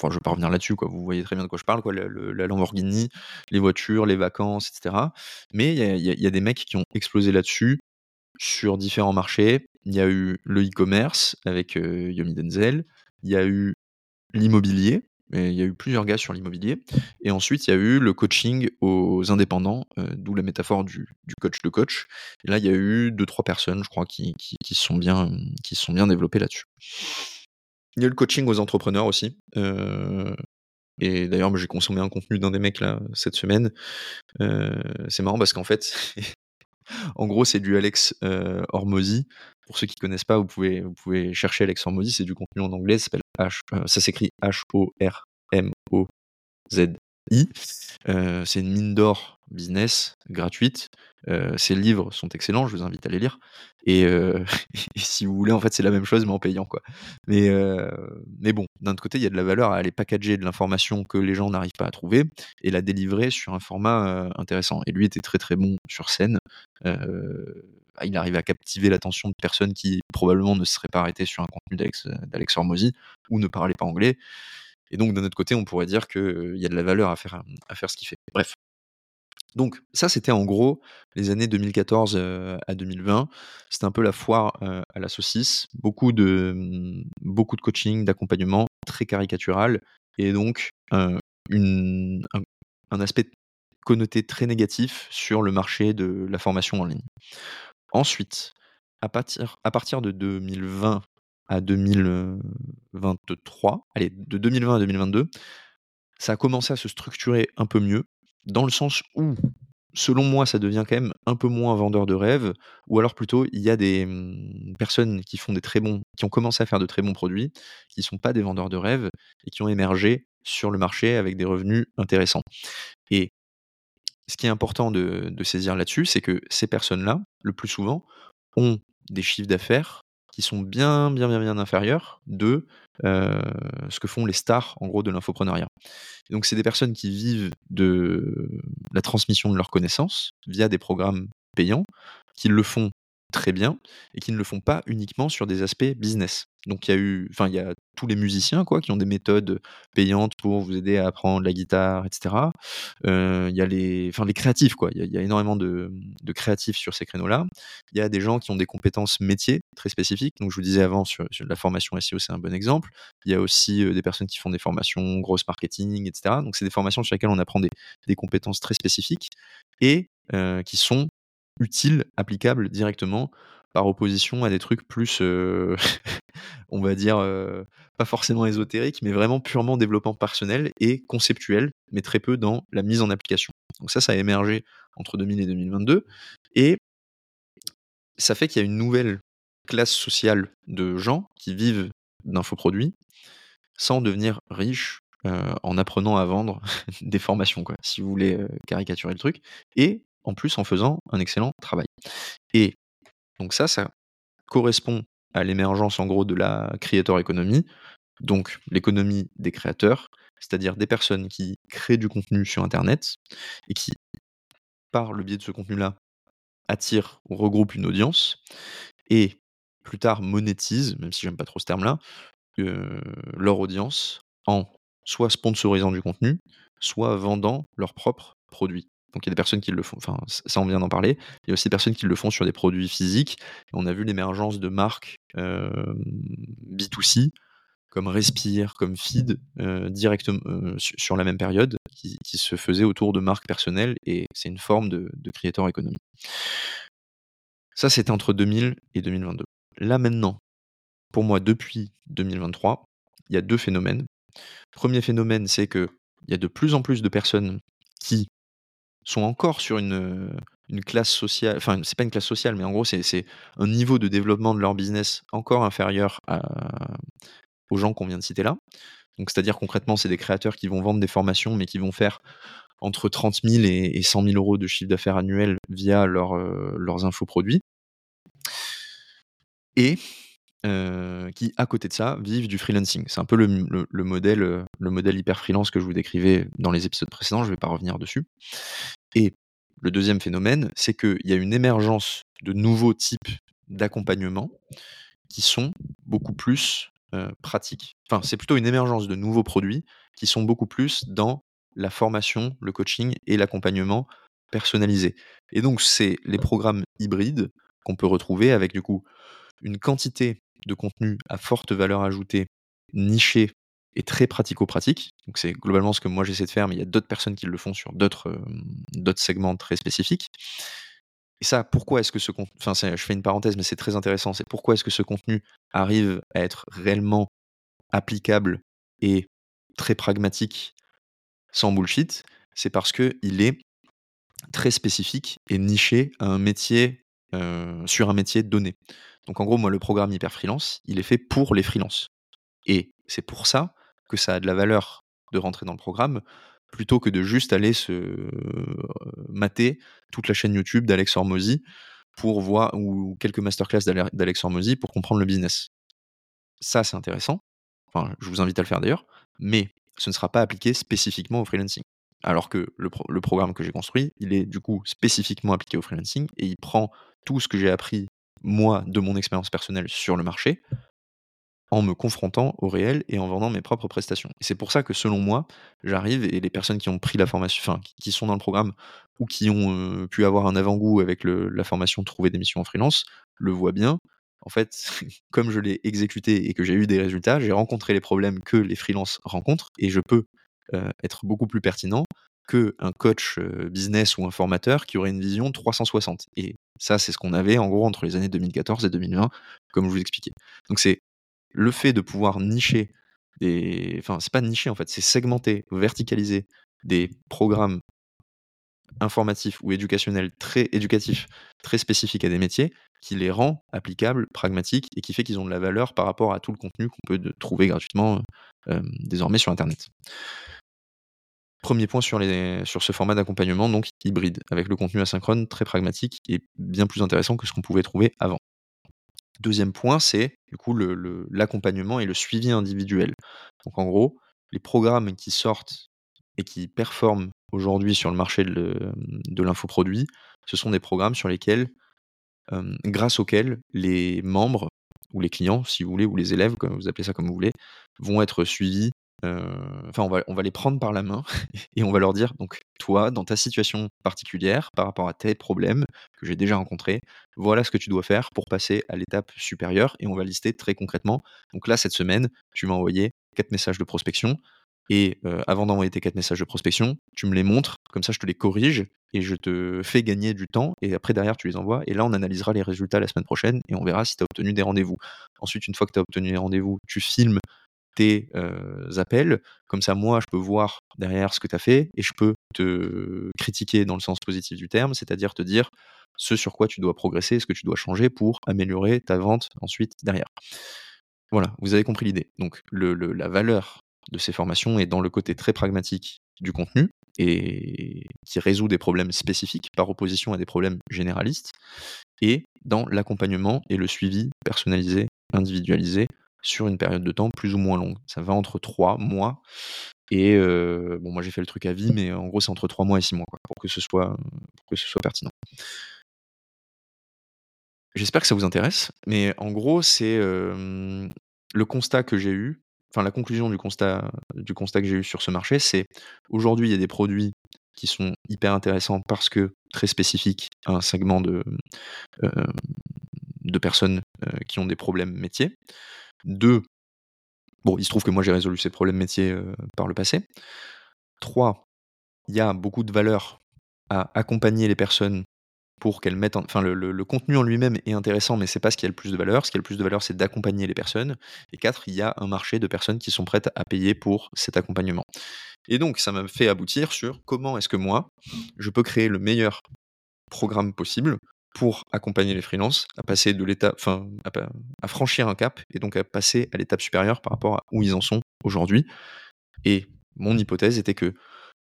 enfin, je vais pas revenir là-dessus. Vous voyez très bien de quoi je parle, la Lamborghini, les voitures, les vacances, etc. Mais il y, a, des mecs qui ont explosé là-dessus sur différents marchés. Il y a eu le e-commerce avec euh, Yomi Denzel. Il y a eu l'immobilier. Il y a eu plusieurs gars sur l'immobilier. Et ensuite, il y a eu le coaching aux indépendants, euh, d'où la métaphore du, coach de coach. Et là, il y a eu deux, trois personnes, je crois, qui, qui, qui sont bien développées là-dessus. Il y a le coaching aux entrepreneurs aussi. Euh, et d'ailleurs, j'ai consommé un contenu d'un des mecs cette semaine. Euh, c'est marrant parce qu'en fait, [laughs] en gros, c'est du Alex euh, Hormozy. Pour ceux qui ne connaissent pas, vous pouvez, vous pouvez chercher Alex Hormozy. C'est du contenu en anglais. Ça s'appelle H. ça s'écrit H C'est une mine d'or business, gratuite. Ces livres sont excellents, je vous invite à les lire. [laughs] Et, si vous voulez, en fait, c'est la même chose, mais en payant, quoi. Mais, mais bon, d'un autre côté, il y a de la valeur à aller packager de l'information que les gens n'arrivent pas à trouver et la délivrer sur un format intéressant. Et lui était très très bon sur scène. Euh, il arrive à captiver l'attention de personnes qui probablement ne se seraient pas arrêtées sur un contenu d'Alex Hormozy ou ne parlaient pas anglais. Et donc, d'un autre côté, on pourrait dire qu'il y a de la valeur à faire, à faire ce qu'il fait. Bref. Donc, ça, c'était en gros les années 2014 euh, à 2020. C'était un peu la foire euh, à la saucisse. Beaucoup de, mm, beaucoup de coaching, d'accompagnement, très caricatural. Et donc, euh, un, un aspect connoté très négatif sur le marché de la formation en ligne. Ensuite, à partir, à partir de 2020 à 2023, allez, de 2020 à 2022, ça a commencé à se structurer un peu mieux, dans le sens où, selon moi, ça devient quand même un peu moins vendeur de rêve, ou alors plutôt, il y a des hum, personnes qui font des très bons, qui ont commencé à faire de très bons produits, qui ne sont pas des vendeurs de rêve, et qui ont émergé sur le marché avec des revenus intéressants. Et ce qui est important de, de saisir là-dessus, c'est que ces personnes-là, le plus souvent, ont des chiffres d'affaires qui sont bien, bien, bien, bien inférieurs de euh, ce que font les stars, en gros, de l'infopreneuriat. Donc, c'est des personnes qui vivent de la transmission de leurs connaissances via des programmes payants, qui le font très bien et qui ne le font pas uniquement sur des aspects business. Donc il y a eu, enfin il y a tous les musiciens quoi qui ont des méthodes payantes pour vous aider à apprendre la guitare, etc. Euh, il y a les, enfin les créatifs quoi. Il y, a, énormément de, créatifs sur ces créneaux-là. Il y a des gens qui ont des compétences métiers très spécifiques. Donc je vous disais avant sur, la formation SEO c'est un bon exemple. Il y a aussi euh, des personnes qui font des formations grosse marketing, etc. Donc c'est des formations sur lesquelles on apprend des, des compétences très spécifiques et euh, qui sont utiles, applicables directement par opposition à des trucs plus, euh, [laughs] on va dire, euh, pas forcément ésotériques, mais vraiment purement développement personnel et conceptuel, mais très peu dans la mise en application. Donc ça, ça a émergé entre 2000 et 2022, et ça fait qu'il y a une nouvelle classe sociale de gens qui vivent d'infoproduits sans devenir riches euh, en apprenant à vendre [laughs] des formations, quoi, si vous voulez caricaturer le truc, et en plus en faisant un excellent travail. Et donc ça, ça correspond à l'émergence en gros de la creator economy, donc l'économie des créateurs, c'est-à-dire des personnes qui créent du contenu sur Internet et qui, par le biais de ce contenu-là, attirent ou regroupent une audience et plus tard monétisent, même si j'aime pas trop ce terme-là, euh, leur audience en soit sponsorisant du contenu, soit vendant leurs propres produits. Donc il y a des personnes qui le font, enfin ça on vient d'en parler. Il y a aussi des personnes qui le font sur des produits physiques. on a vu l'émergence de marques euh, B2C comme Respire, comme Feed, euh, directement euh, sur la même période, qui, qui, se faisaient autour de marques personnelles et c'est une forme de, de creator economy. Ça c'était entre 2000 et 2022. Là maintenant, pour moi depuis 2023, il y a deux phénomènes. Premier phénomène, c'est que il y a de plus en plus de personnes qui sont encore sur une, une classe sociale, enfin c'est pas une classe sociale, mais en gros c'est un niveau de développement de leur business encore inférieur aux gens qu'on vient de citer là. Donc c'est-à-dire concrètement c'est des créateurs qui vont vendre des formations mais qui vont faire entre 30 000 et, et 100 000 euros de chiffre d'affaires annuel via leur, euh, leurs infoproduits. Et euh, qui, à côté de ça, vivent du freelancing. C'est un peu le, le, le, modèle, le modèle hyper freelance que je vous décrivais dans les épisodes précédents, je ne vais pas revenir dessus. Et le deuxième phénomène, c'est qu'il y a une émergence de nouveaux types d'accompagnement qui sont beaucoup plus euh, pratiques. Enfin, c'est plutôt une émergence de nouveaux produits qui sont beaucoup plus dans la formation, le coaching et l'accompagnement personnalisé. Et donc, c'est les programmes hybrides qu'on peut retrouver avec du coup une quantité de contenu à forte valeur ajoutée, niché et très pratico-pratique. Donc c'est globalement ce que moi j'essaie de faire, mais il y a d'autres personnes qui le font sur d'autres euh, segments très spécifiques. Et ça, pourquoi est-ce que ce contenu, enfin je fais une parenthèse, mais c'est très intéressant, c'est pourquoi est-ce que ce contenu arrive à être réellement applicable et très pragmatique sans bullshit, c'est parce qu'il est très spécifique et niché à un métier, euh, sur un métier donné. Donc en gros, moi, le programme Hyper Freelance, il est fait pour les freelances. Et c'est pour ça que ça a de la valeur de rentrer dans le programme, plutôt que de juste aller se mater toute la chaîne YouTube d'Alex Hormozy pour voir ou quelques masterclass d'Alex Hormozy pour comprendre le business. Ça, c'est intéressant. Enfin, je vous invite à le faire d'ailleurs, mais ce ne sera pas appliqué spécifiquement au freelancing. Alors que le, le programme que j'ai construit, il est du coup spécifiquement appliqué au freelancing et il prend tout ce que j'ai appris moi de mon expérience personnelle sur le marché en me confrontant au réel et en vendant mes propres prestations. Et c'est pour ça que selon moi, j'arrive et les personnes qui ont pris la formation, qui sont dans le programme ou qui ont euh, pu avoir un avant-goût avec la formation Trouver des missions en freelance, le voient bien. En fait, [laughs] comme je l'ai exécuté et que j'ai eu des résultats, j'ai rencontré les problèmes que les freelances rencontrent et je peux euh, être beaucoup plus pertinent qu'un coach euh, business ou un formateur qui aurait une vision 360. Et ça, c'est ce qu'on avait en gros entre les années 2014 et 2020, comme je vous expliquais. Donc c'est le fait de pouvoir nicher des. Enfin, c'est pas nicher en fait, c'est segmenter, verticaliser des programmes informatifs ou éducationnels très éducatifs, très spécifiques à des métiers, qui les rend applicables, pragmatiques et qui fait qu'ils ont de la valeur par rapport à tout le contenu qu'on peut trouver gratuitement euh, désormais sur Internet. Premier point sur, ce format d'accompagnement, donc hybride, avec le contenu asynchrone très pragmatique et bien plus intéressant que ce qu'on pouvait trouver avant. Deuxième point, c'est l'accompagnement et le suivi individuel. Donc en gros, les programmes qui sortent et qui performent aujourd'hui sur le marché de l'infoproduit, ce sont des programmes sur lesquels, grâce auxquels les membres ou les clients, si vous voulez, ou les élèves, comme vous appelez ça comme vous voulez, vont être suivis enfin, on va, les prendre par la main [laughs] et on va leur dire, donc, toi, dans ta situation particulière, par rapport à tes problèmes que j'ai déjà rencontrés, voilà ce que tu dois faire pour passer à l'étape supérieure et on va lister très concrètement. Donc là, cette semaine, tu m'as envoyé quatre messages de prospection et avant d'envoyer tes quatre messages de prospection, tu me les montres, comme ça je te les corrige et je te fais gagner du temps et après derrière tu les envoies et là on analysera les résultats la semaine prochaine et on verra si tu as obtenu des rendez-vous. Ensuite, une fois que tu as obtenu les rendez-vous, tu filmes tes appels. Comme ça, moi, je peux voir derrière ce que tu as fait et je peux te critiquer dans le sens positif du terme, c'est-à-dire te dire ce sur quoi tu dois progresser, ce que tu dois changer pour améliorer ta vente ensuite derrière. Voilà, vous avez compris l'idée. Donc, la valeur de ces formations est dans le côté très pragmatique du contenu et qui résout des problèmes spécifiques par opposition à des problèmes généralistes, et dans l'accompagnement et le suivi personnalisé, individualisé sur une période de temps plus ou moins longue. Ça va entre 3 mois et bon, moi j'ai fait le truc à vie, mais en gros c'est entre 3 mois et 6 mois pour, que ce soit, pertinent. J'espère que ça vous intéresse, mais en gros c'est le constat que j'ai eu, enfin la conclusion du constat, du constat que j'ai eu sur ce marché, c'est aujourd'hui il y a des produits qui sont hyper intéressants parce que très spécifiques à un segment de, de personnes qui ont des problèmes métiers. Deux, bon, il se trouve que moi j'ai résolu ces problèmes métiers par le passé. Trois, il y a beaucoup de valeur à accompagner les personnes pour qu'elles mettent. Enfin, le, contenu en lui-même est intéressant, mais c'est pas ce qui a le plus de valeur. Ce qui a le plus de valeur, c'est d'accompagner les personnes. Et quatre, il y a un marché de personnes qui sont prêtes à payer pour cet accompagnement. Et donc, ça m'a fait aboutir sur comment est-ce que moi, je peux créer le meilleur programme possible pour accompagner les freelances à passer de l'étape, enfin, à, franchir un cap et donc à passer à l'étape supérieure par rapport à où ils en sont aujourd'hui. Et mon hypothèse était que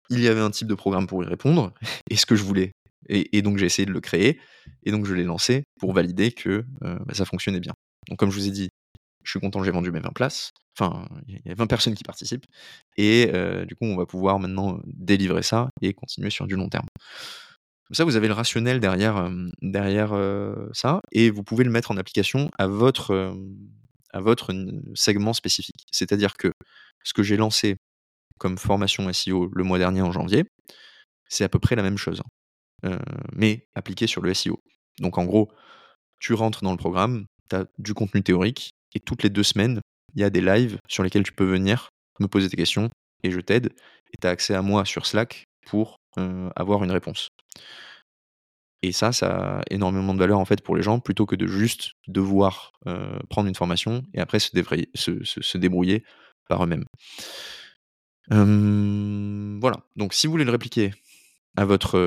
il y avait un type de programme pour y répondre [laughs] et ce que je voulais. Et, donc j'ai essayé de le créer et donc je l'ai lancé pour valider que euh, bah, ça fonctionnait bien. Donc comme je vous ai dit, je suis content, j'ai vendu mes 20 places. Enfin, il y a 20 personnes qui participent. Et euh, du coup, on va pouvoir maintenant délivrer ça et continuer sur du long terme. Comme ça, vous avez le rationnel derrière, derrière ça, et vous pouvez le mettre en application à votre, à votre segment spécifique. C'est-à-dire que ce que j'ai lancé comme formation SEO le mois dernier en janvier, c'est à peu près la même chose, hein. mais appliqué sur le SEO. Donc en gros, tu rentres dans le programme, tu as du contenu théorique, et toutes les deux semaines, il y a des lives sur lesquels tu peux venir me poser tes questions, et je t'aide, et tu as accès à moi sur Slack pour avoir une réponse. Et ça, ça a énormément de valeur en fait pour les gens, plutôt que de juste devoir prendre une formation et après se, débrouiller par eux-mêmes. voilà. Donc, si vous voulez le répliquer à votre,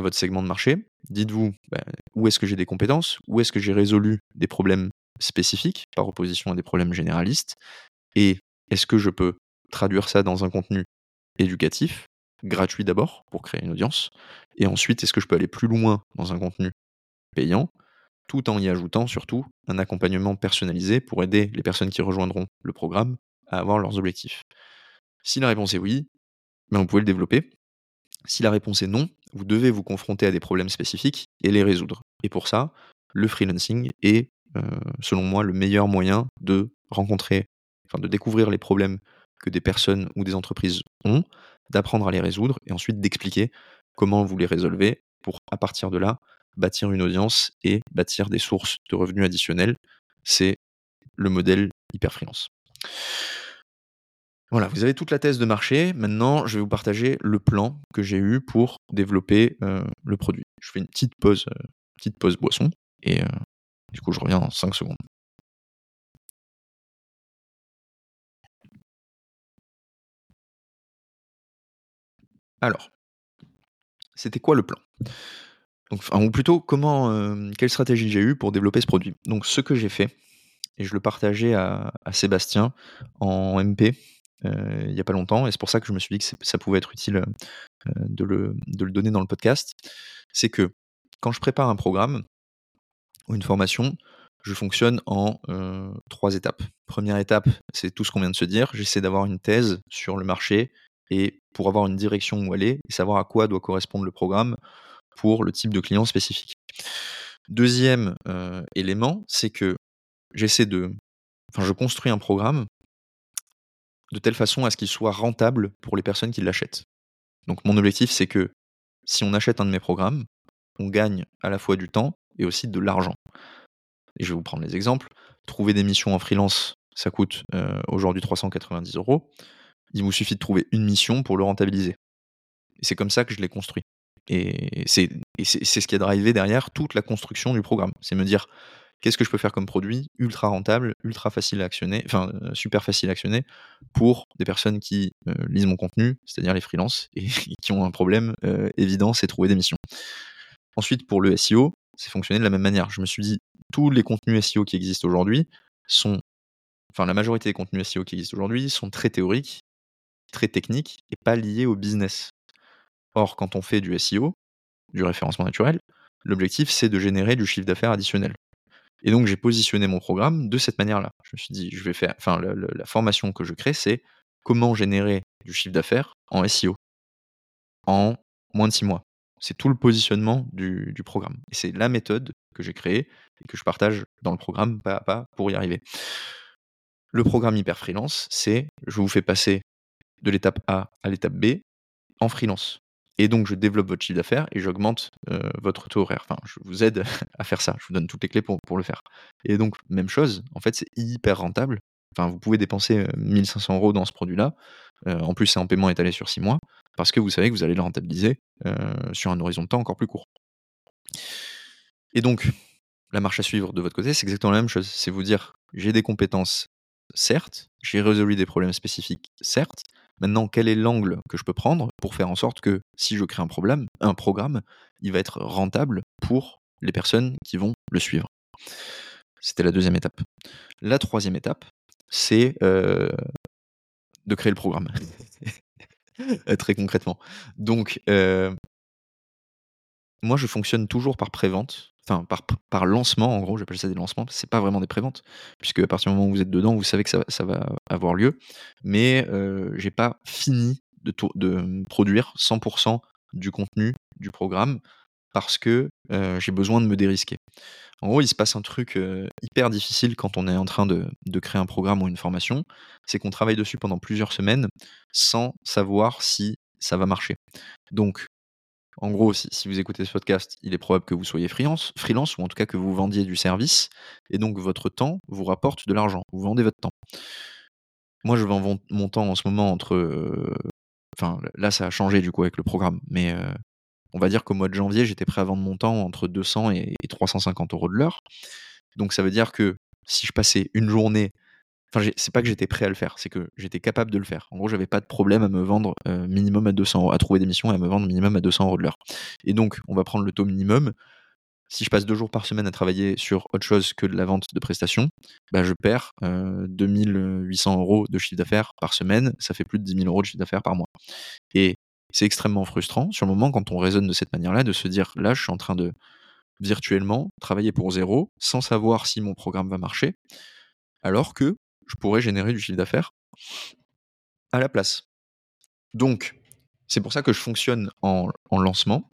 votre segment de marché, dites-vous bah, où est-ce que j'ai des compétences, où est-ce que j'ai résolu des problèmes spécifiques par opposition à des problèmes généralistes, et est-ce que je peux traduire ça dans un contenu éducatif gratuit d'abord pour créer une audience Et ensuite, est-ce que je peux aller plus loin dans un contenu payant tout en y ajoutant surtout un accompagnement personnalisé pour aider les personnes qui rejoindront le programme à avoir leurs objectifs? Si la réponse est oui, ben vous pouvez le développer. Si la réponse est non, vous devez vous confronter à des problèmes spécifiques et les résoudre. Et pour ça, le freelancing est, euh, selon moi, le meilleur moyen de rencontrer, enfin de découvrir les problèmes que des personnes ou des entreprises ont, d'apprendre à les résoudre et ensuite d'expliquer comment vous les résolvez pour, à partir de là, bâtir une audience et bâtir des sources de revenus additionnels. C'est le modèle hyper freelance. Voilà, vous avez toute la thèse de marché. Maintenant, je vais vous partager le plan que j'ai eu pour développer euh, le produit. Je fais une petite pause, euh, petite pause boisson et euh, du coup, je reviens dans 5 secondes. Alors, c'était quoi le plan? Ou plutôt, comment, quelle stratégie j'ai eu pour développer ce produit? Donc, ce que j'ai fait, et je le partageais à, Sébastien en MP, euh, il n'y a pas longtemps, et c'est pour ça que je me suis dit que ça pouvait être utile euh, de, le, donner dans le podcast, c'est que quand je prépare un programme ou une formation, je fonctionne en euh, trois étapes. Première étape, c'est tout ce qu'on vient de se dire, j'essaie d'avoir une thèse sur le marché et pour avoir une direction où aller et savoir à quoi doit correspondre le programme pour le type de client spécifique. Deuxième élément, c'est que j'essaie de. Enfin, je construis un programme de telle façon à ce qu'il soit rentable pour les personnes qui l'achètent. Donc mon objectif, c'est que si on achète un de mes programmes, on gagne à la fois du temps et aussi de l'argent. Et je vais vous prendre les exemples. Trouver des missions en freelance, ça coûte euh, aujourd'hui 390 euros. Il vous suffit de trouver une mission pour le rentabiliser. C'est comme ça que je l'ai construit. Et c'est ce qui a drivé derrière toute la construction du programme. C'est me dire, qu'est-ce que je peux faire comme produit ultra rentable, ultra facile à actionner, enfin euh, super facile à actionner pour des personnes qui euh, lisent mon contenu, c'est-à-dire les freelances, [laughs] et, qui ont un problème euh, évident, c'est trouver des missions. Ensuite, pour le SEO, c'est fonctionné de la même manière. Je me suis dit, tous les contenus SEO qui existent aujourd'hui sont, enfin la majorité des contenus SEO qui existent aujourd'hui sont très théoriques, très techniques et pas liés au business. Or, quand on fait du SEO, du référencement naturel, l'objectif c'est de générer du chiffre d'affaires additionnel. Et donc, j'ai positionné mon programme de cette manière-là. Je me suis dit, je vais faire, enfin, la, formation que je crée, c'est comment générer du chiffre d'affaires en SEO en moins de six mois. C'est tout le positionnement du, programme. Et c'est la méthode que j'ai créée et que je partage dans le programme pas à pas pour y arriver. Le programme Hyper Freelance, c'est je vous fais passer de l'étape A à l'étape B en freelance. Et donc, je développe votre chiffre d'affaires et j'augmente votre taux horaire. Enfin, je vous aide [laughs] à faire ça. Je vous donne toutes les clés pour, le faire. Et donc, même chose, en fait, c'est hyper rentable. Enfin, vous pouvez dépenser 1500 euros dans ce produit-là. en plus, c'est en paiement étalé sur 6 mois parce que vous savez que vous allez le rentabiliser sur un horizon de temps encore plus court. Et donc, la marche à suivre de votre côté, c'est exactement la même chose. C'est vous dire, j'ai des compétences, certes, j'ai résolu des problèmes spécifiques, certes, Maintenant, quel est l'angle que je peux prendre pour faire en sorte que si je crée un problème, un programme, il va être rentable pour les personnes qui vont le suivre? C'était la deuxième étape. La troisième étape, c'est euh, de créer le programme. [laughs] Très concrètement. Donc, euh, moi, je fonctionne toujours par prévente enfin par, par lancement, en gros, j'appelle ça des lancements, c'est pas vraiment des préventes, puisque à partir du moment où vous êtes dedans, vous savez que ça, ça va avoir lieu, mais euh, j'ai pas fini de, de produire 100% du contenu du programme parce que euh, j'ai besoin de me dérisquer. En gros, il se passe un truc euh, hyper difficile quand on est en train de, de créer un programme ou une formation, c'est qu'on travaille dessus pendant plusieurs semaines sans savoir si ça va marcher. Donc, en gros, si, vous écoutez ce podcast, il est probable que vous soyez freelance, freelance ou en tout cas que vous vendiez du service, et donc votre temps vous rapporte de l'argent. Vous vendez votre temps. Moi, je vends mon temps en ce moment entre. Euh, enfin, là, ça a changé du coup avec le programme, mais euh, on va dire qu'au mois de janvier, j'étais prêt à vendre mon temps entre 200 et 350 euros de l'heure. Donc, ça veut dire que si je passais une journée Enfin, c'est pas que j'étais prêt à le faire, c'est que j'étais capable de le faire. En gros, j'avais pas de problème à me vendre euh, minimum à 200 euros, à trouver des missions et à me vendre minimum à 200 euros de l'heure. Et donc, on va prendre le taux minimum. Si je passe deux jours par semaine à travailler sur autre chose que de la vente de prestations, bah, je perds 2800 euh, euros de chiffre d'affaires par semaine. Ça fait plus de 10 000 euros de chiffre d'affaires par mois. Et c'est extrêmement frustrant sur le moment quand on raisonne de cette manière-là, de se dire là, je suis en train de virtuellement travailler pour zéro sans savoir si mon programme va marcher, alors que je pourrais générer du chiffre d'affaires à la place. Donc, c'est pour ça que je fonctionne en, lancement.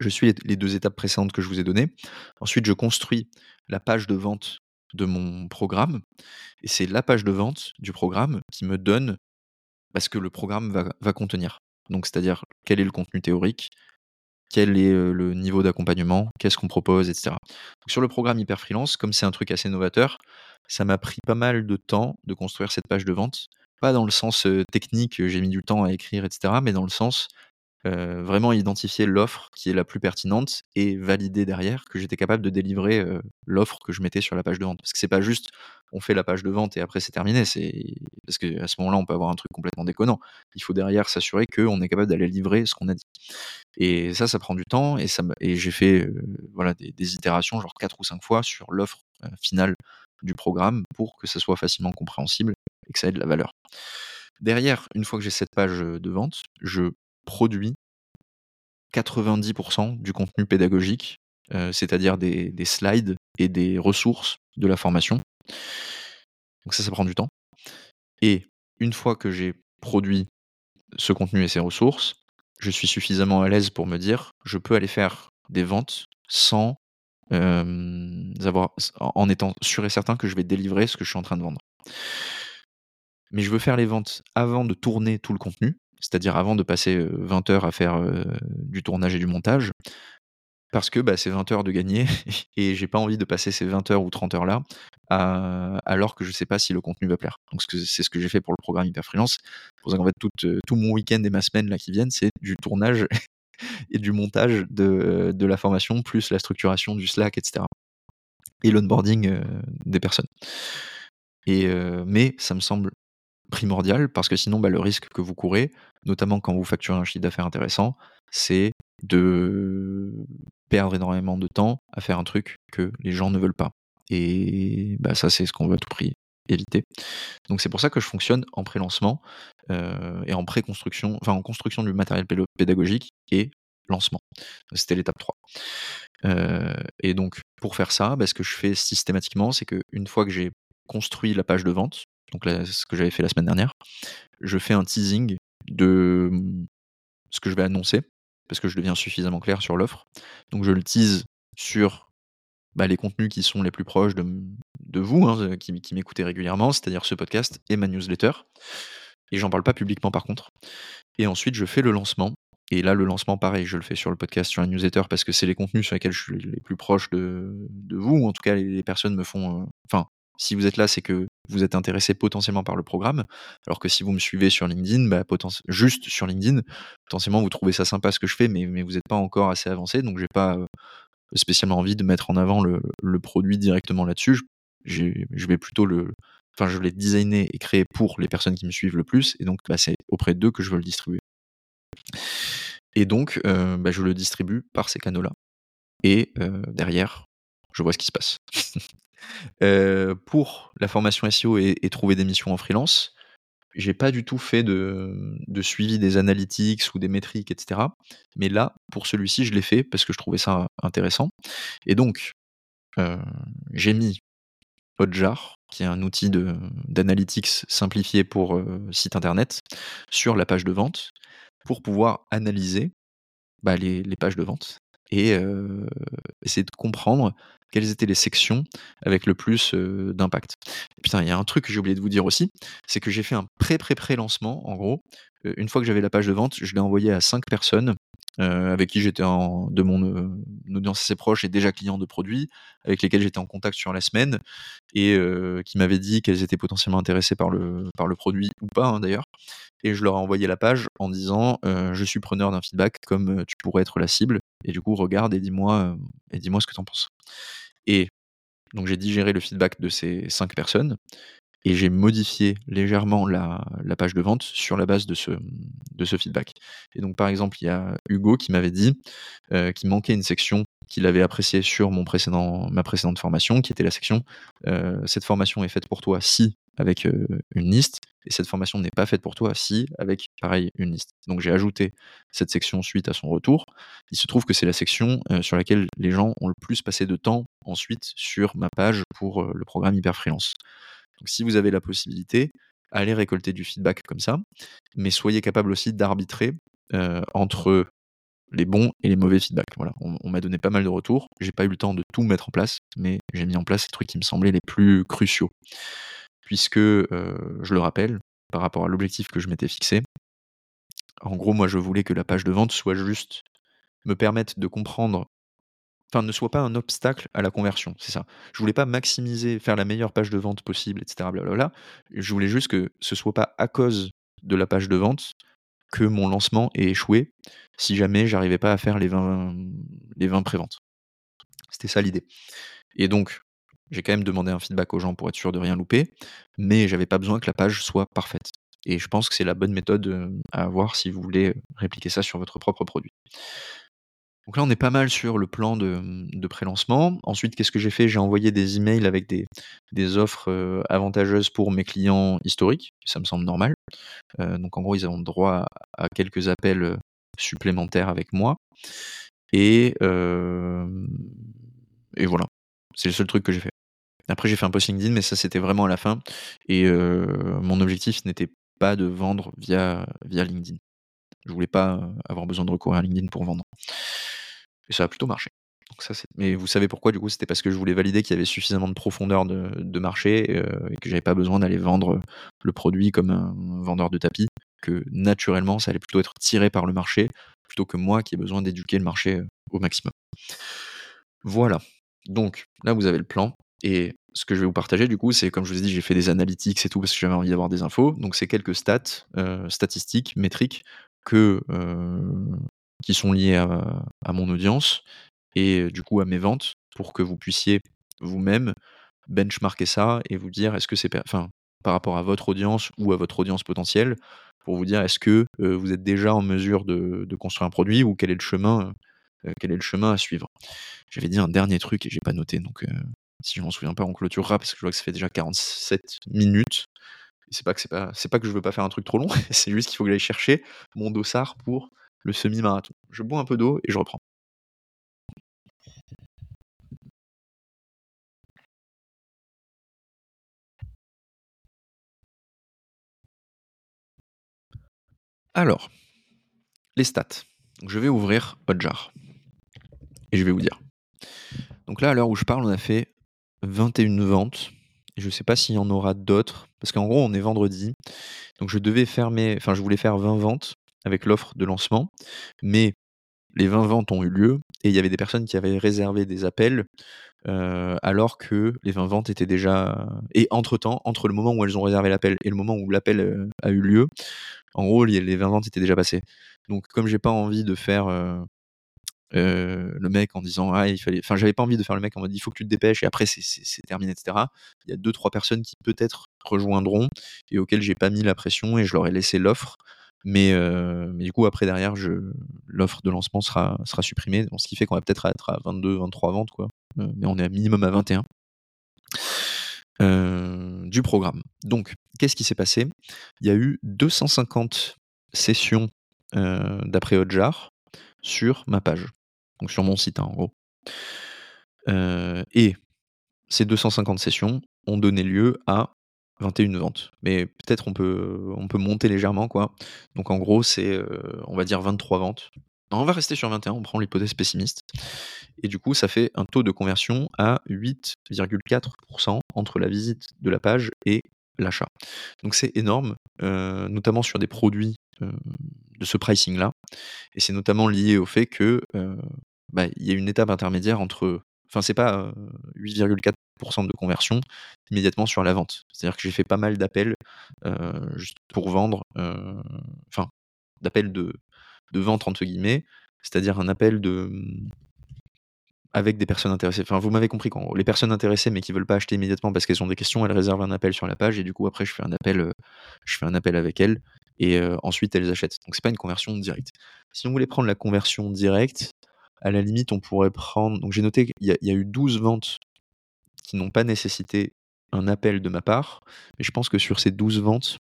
Je suis les deux étapes précédentes que je vous ai données. Ensuite, je construis la page de vente de mon programme. Et c'est la page de vente du programme qui me donne ce que le programme va, contenir. Donc, c'est-à-dire quel est le contenu théorique, quel est le niveau d'accompagnement, qu'est-ce qu'on propose, etc. sur le programme Hyper Freelance, comme c'est un truc assez novateur, ça m'a pris pas mal de temps de construire cette page de vente. Pas dans le sens technique, j'ai mis du temps à écrire, etc., mais dans le sens vraiment identifier l'offre qui est la plus pertinente et valider derrière que j'étais capable de délivrer l'offre que je mettais sur la page de vente. Parce que c'est pas juste on fait la page de vente et après c'est terminé. Parce qu'à ce moment-là on peut avoir un truc complètement déconnant. Il faut derrière s'assurer qu'on est capable d'aller livrer ce qu'on a dit. Et ça, ça prend du temps et j'ai fait des, des, itérations genre quatre ou cinq fois sur l'offre finale du programme pour que ça soit facilement compréhensible et que ça ait de la valeur. Derrière, une fois que j'ai cette page de vente, je produit 90% du contenu pédagogique, c'est-à-dire des, slides et des ressources de la formation. Donc ça, ça prend du temps. Et une fois que j'ai produit ce contenu et ces ressources, je suis suffisamment à l'aise pour me dire, je peux aller faire des ventes sans avoir, en étant sûr et certain que je vais délivrer ce que je suis en train de vendre. Mais je veux faire les ventes avant de tourner tout le contenu, c'est-à-dire avant de passer 20 heures à faire du tournage et du montage, parce que bah, c'est 20 heures de gagner [laughs] et j'ai pas envie de passer ces 20 heures ou 30 heures là alors que je sais pas si le contenu va plaire. Donc c'est ce que j'ai fait pour le programme Hyper Freelance. C'est pour ça qu'en fait tout, tout mon week-end et ma semaine là qui viennent, c'est du tournage et du montage de, de, la formation, plus la structuration du Slack, etc. Et l'onboarding des personnes. Et, mais ça me semble primordial parce que sinon, bah, le risque que vous courez, notamment quand vous facturez un chiffre d'affaires intéressant, c'est de perdre énormément de temps à faire un truc que les gens ne veulent pas. Et bah, ça, c'est ce qu'on veut à tout prix éviter. Donc c'est pour ça que je fonctionne en pré-lancement euh, et en pré-construction, enfin en construction du matériel pédagogique et lancement. C'était l'étape 3. Euh, et donc pour faire ça, bah, ce que je fais systématiquement, c'est qu'une fois que j'ai construit la page de vente, donc ce que j'avais fait la semaine dernière, je fais un teasing de mmh, ce que je vais annoncer, parce que je deviens suffisamment clair sur l'offre. Donc je le tease sur bah, les contenus qui sont les plus proches de, vous, hein, qui, qui m'écoutez régulièrement, c'est-à-dire ce podcast et ma newsletter. Et j'en parle pas publiquement par contre. Et ensuite, je fais le lancement. Et là, le lancement, pareil, je le fais sur le podcast, sur la newsletter, parce que c'est les contenus sur lesquels je suis les plus proches de, de vous, ou en tout cas, les, personnes me font. Euh, enfin, si vous êtes là, c'est que vous êtes intéressé potentiellement par le programme. Alors que si vous me suivez sur LinkedIn, bah, juste sur LinkedIn, potentiellement vous trouvez ça sympa ce que je fais, mais, mais vous n'êtes pas encore assez avancé. Donc j'ai pas euh, spécialement envie de mettre en avant le, produit directement là-dessus. Je vais plutôt le. Enfin, je l'ai designé et créé pour les personnes qui me suivent le plus. Et donc, bah, c'est auprès d'eux que je veux le distribuer. Et donc, euh, bah, je le distribue par ces canaux-là. Et euh, derrière, je vois ce qui se passe. [laughs] pour la formation SEO et, trouver des missions en freelance, j'ai pas du tout fait de, suivi des analytics ou des métriques, etc. Mais là, pour celui-ci, je l'ai fait parce que je trouvais ça intéressant. Et donc, j'ai mis Hotjar, qui est un outil d'analytics simplifié pour site internet, sur la page de vente pour pouvoir analyser bah, les, pages de vente et essayer de comprendre quelles étaient les sections avec le plus d'impact. Putain, il y a un truc que j'ai oublié de vous dire aussi, c'est que j'ai fait un pré-pré-pré-lancement, en gros. une fois que j'avais la page de vente, je l'ai envoyé à cinq personnes avec qui j'étais de mon audience assez proche et déjà client de produits, avec lesquels j'étais en contact sur la semaine et qui m'avaient dit qu'elles étaient potentiellement intéressées par le, produit ou pas hein, d'ailleurs. Et je leur ai envoyé la page en disant je suis preneur d'un feedback comme tu pourrais être la cible et du coup regarde et dis-moi et dis-moi ce que tu en penses. Et donc j'ai digéré le feedback de ces cinq personnes et j'ai modifié légèrement la, page de vente sur la base de ce, feedback. Et donc par exemple, il y a Hugo qui m'avait dit euh, qu'il manquait une section qu'il avait appréciée sur mon ma précédente formation, qui était la section euh, Cette formation est faite pour toi si avec une liste, et cette formation n'est pas faite pour toi si avec, pareil, une liste. Donc j'ai ajouté cette section suite à son retour. Il se trouve que c'est la section sur laquelle les gens ont le plus passé de temps ensuite sur ma page pour le programme Hyper Freelance. Donc si vous avez la possibilité, allez récolter du feedback comme ça, mais soyez capable aussi d'arbitrer entre les bons et les mauvais feedbacks. Voilà, on, m'a donné pas mal de retours. J'ai pas eu le temps de tout mettre en place, mais j'ai mis en place les trucs qui me semblaient les plus cruciaux. Puisque, je le rappelle, par rapport à l'objectif que je m'étais fixé, en gros, moi, je voulais que la page de vente soit juste me permette de comprendre enfin ne soit pas un obstacle à la conversion, c'est ça. Je voulais pas maximiser, faire la meilleure page de vente possible, etc. Blablabla. Je voulais juste que ce soit pas à cause de la page de vente que mon lancement ait échoué si jamais j'arrivais pas à faire les 20, les 20 préventes. C'était ça l'idée. Et donc, j'ai quand même demandé un feedback aux gens pour être sûr de rien louper, mais j'avais pas besoin que la page soit parfaite. Et je pense que c'est la bonne méthode euh, à avoir si vous voulez répliquer ça sur votre propre produit. Donc là, on est pas mal sur le plan de, de pré-lancement. Ensuite, qu'est-ce que j'ai fait? J'ai envoyé des emails avec des, offres euh, avantageuses pour mes clients historiques. Ça me semble normal. Euh, donc en gros, ils ont droit à, quelques appels euh, supplémentaires avec moi. Et, voilà. C'est le seul truc que j'ai fait. Après, j'ai fait un post LinkedIn, mais ça, c'était vraiment à la fin. Et mon objectif n'était pas de vendre via LinkedIn. Je voulais pas avoir besoin de recourir à LinkedIn pour vendre. Et ça a plutôt marché. Mais vous savez pourquoi, du coup, c'était parce que je voulais valider qu'il y avait suffisamment de profondeur de, marché euh, et que j'avais pas besoin d'aller vendre le produit comme un vendeur de tapis, que naturellement, ça allait plutôt être tiré par le marché plutôt que moi qui ai besoin d'éduquer le marché euh, au maximum. Voilà. Donc là, vous avez le plan. Et ce que je vais vous partager, du coup, c'est comme je vous ai dit, j'ai fait des analytics et tout parce que j'avais envie d'avoir des infos. Donc c'est quelques stats, euh, statistiques, métriques que qui sont liés à, mon audience et du coup à mes ventes pour que vous puissiez vous-même benchmarker ça et vous dire est-ce que c'est enfin par rapport à votre audience ou à votre audience potentielle pour vous dire est-ce que vous êtes déjà en mesure de, construire un produit ou quel est le chemin quel est le chemin à suivre. J'avais dit un dernier truc et j'ai pas noté donc si je m'en souviens pas on clôturera parce que je vois que ça fait déjà 47 minutes. C'est pas que c'est pas c'est pas que je veux pas faire un truc trop long, [laughs] c'est juste qu'il faut que j'aille chercher mon dossard pour le semi-marathon. Je bois un peu d'eau et je reprends. Alors, les stats. je vais ouvrir Hotjar. Et je vais vous dire. Donc là, à l'heure où je parle, on a fait 21 ventes. Je ne sais pas s'il y en aura d'autres. Parce qu'en gros, on est vendredi. Donc je devais fermer. Enfin, je voulais faire 20 ventes avec l'offre de lancement. Mais les 20 ventes ont eu lieu et il y avait des personnes qui avaient réservé des appels alors que les 20 ventes étaient déjà. Et entre-temps, entre le moment où elles ont réservé l'appel et le moment où l'appel a eu lieu, en gros, les 20 ventes étaient déjà passées. Donc, comme j'ai pas envie de faire le mec en disant ah il fallait enfin j'avais pas envie de faire le mec en mode il faut que tu te dépêches et après c'est terminé etc il y a deux trois personnes qui peut-être rejoindront et auxquelles j'ai pas mis la pression et je leur ai laissé l'offre mais, mais du coup, après, derrière, l'offre de lancement sera, sera supprimée, ce qui fait qu'on va peut-être être à 22, 23 ventes, quoi. mais on est à minimum à 21. du programme. Donc, qu'est-ce qui s'est passé? Il y a eu 250 sessions d'après Hotjar sur ma page, donc sur mon site, hein, en gros. et ces 250 sessions ont donné lieu à 21 ventes. Mais peut-être on peut, on peut monter légèrement, quoi. Donc en gros, c'est, on va dire 23 ventes. on va rester sur 21, on prend l'hypothèse pessimiste. Et du coup, ça fait un taux de conversion à 8,4% entre la visite de la page et l'achat. Donc c'est énorme, notamment sur des produits de ce pricing-là. Et c'est notamment lié au fait que bah, il y a une étape intermédiaire entre Enfin, c'est pas 8,4% de conversion immédiatement sur la vente. C'est-à-dire que j'ai fait pas mal d'appels juste pour vendre, enfin, d'appels de, vente entre guillemets, c'est-à-dire un appel de mmh, avec des personnes intéressées. Enfin, vous m'avez compris quand les personnes intéressées mais qui veulent pas acheter immédiatement parce qu'elles ont des questions, elles réservent un appel sur la page et du coup après je fais un appel, je fais un appel avec elles et ensuite elles achètent. Donc c'est pas une conversion directe. Si on voulait prendre la conversion directe, à la limite, on pourrait prendre. Donc j'ai noté qu'il y, a eu 12 ventes qui n'ont pas nécessité un appel de ma part, mais je pense que sur ces 12 ventes,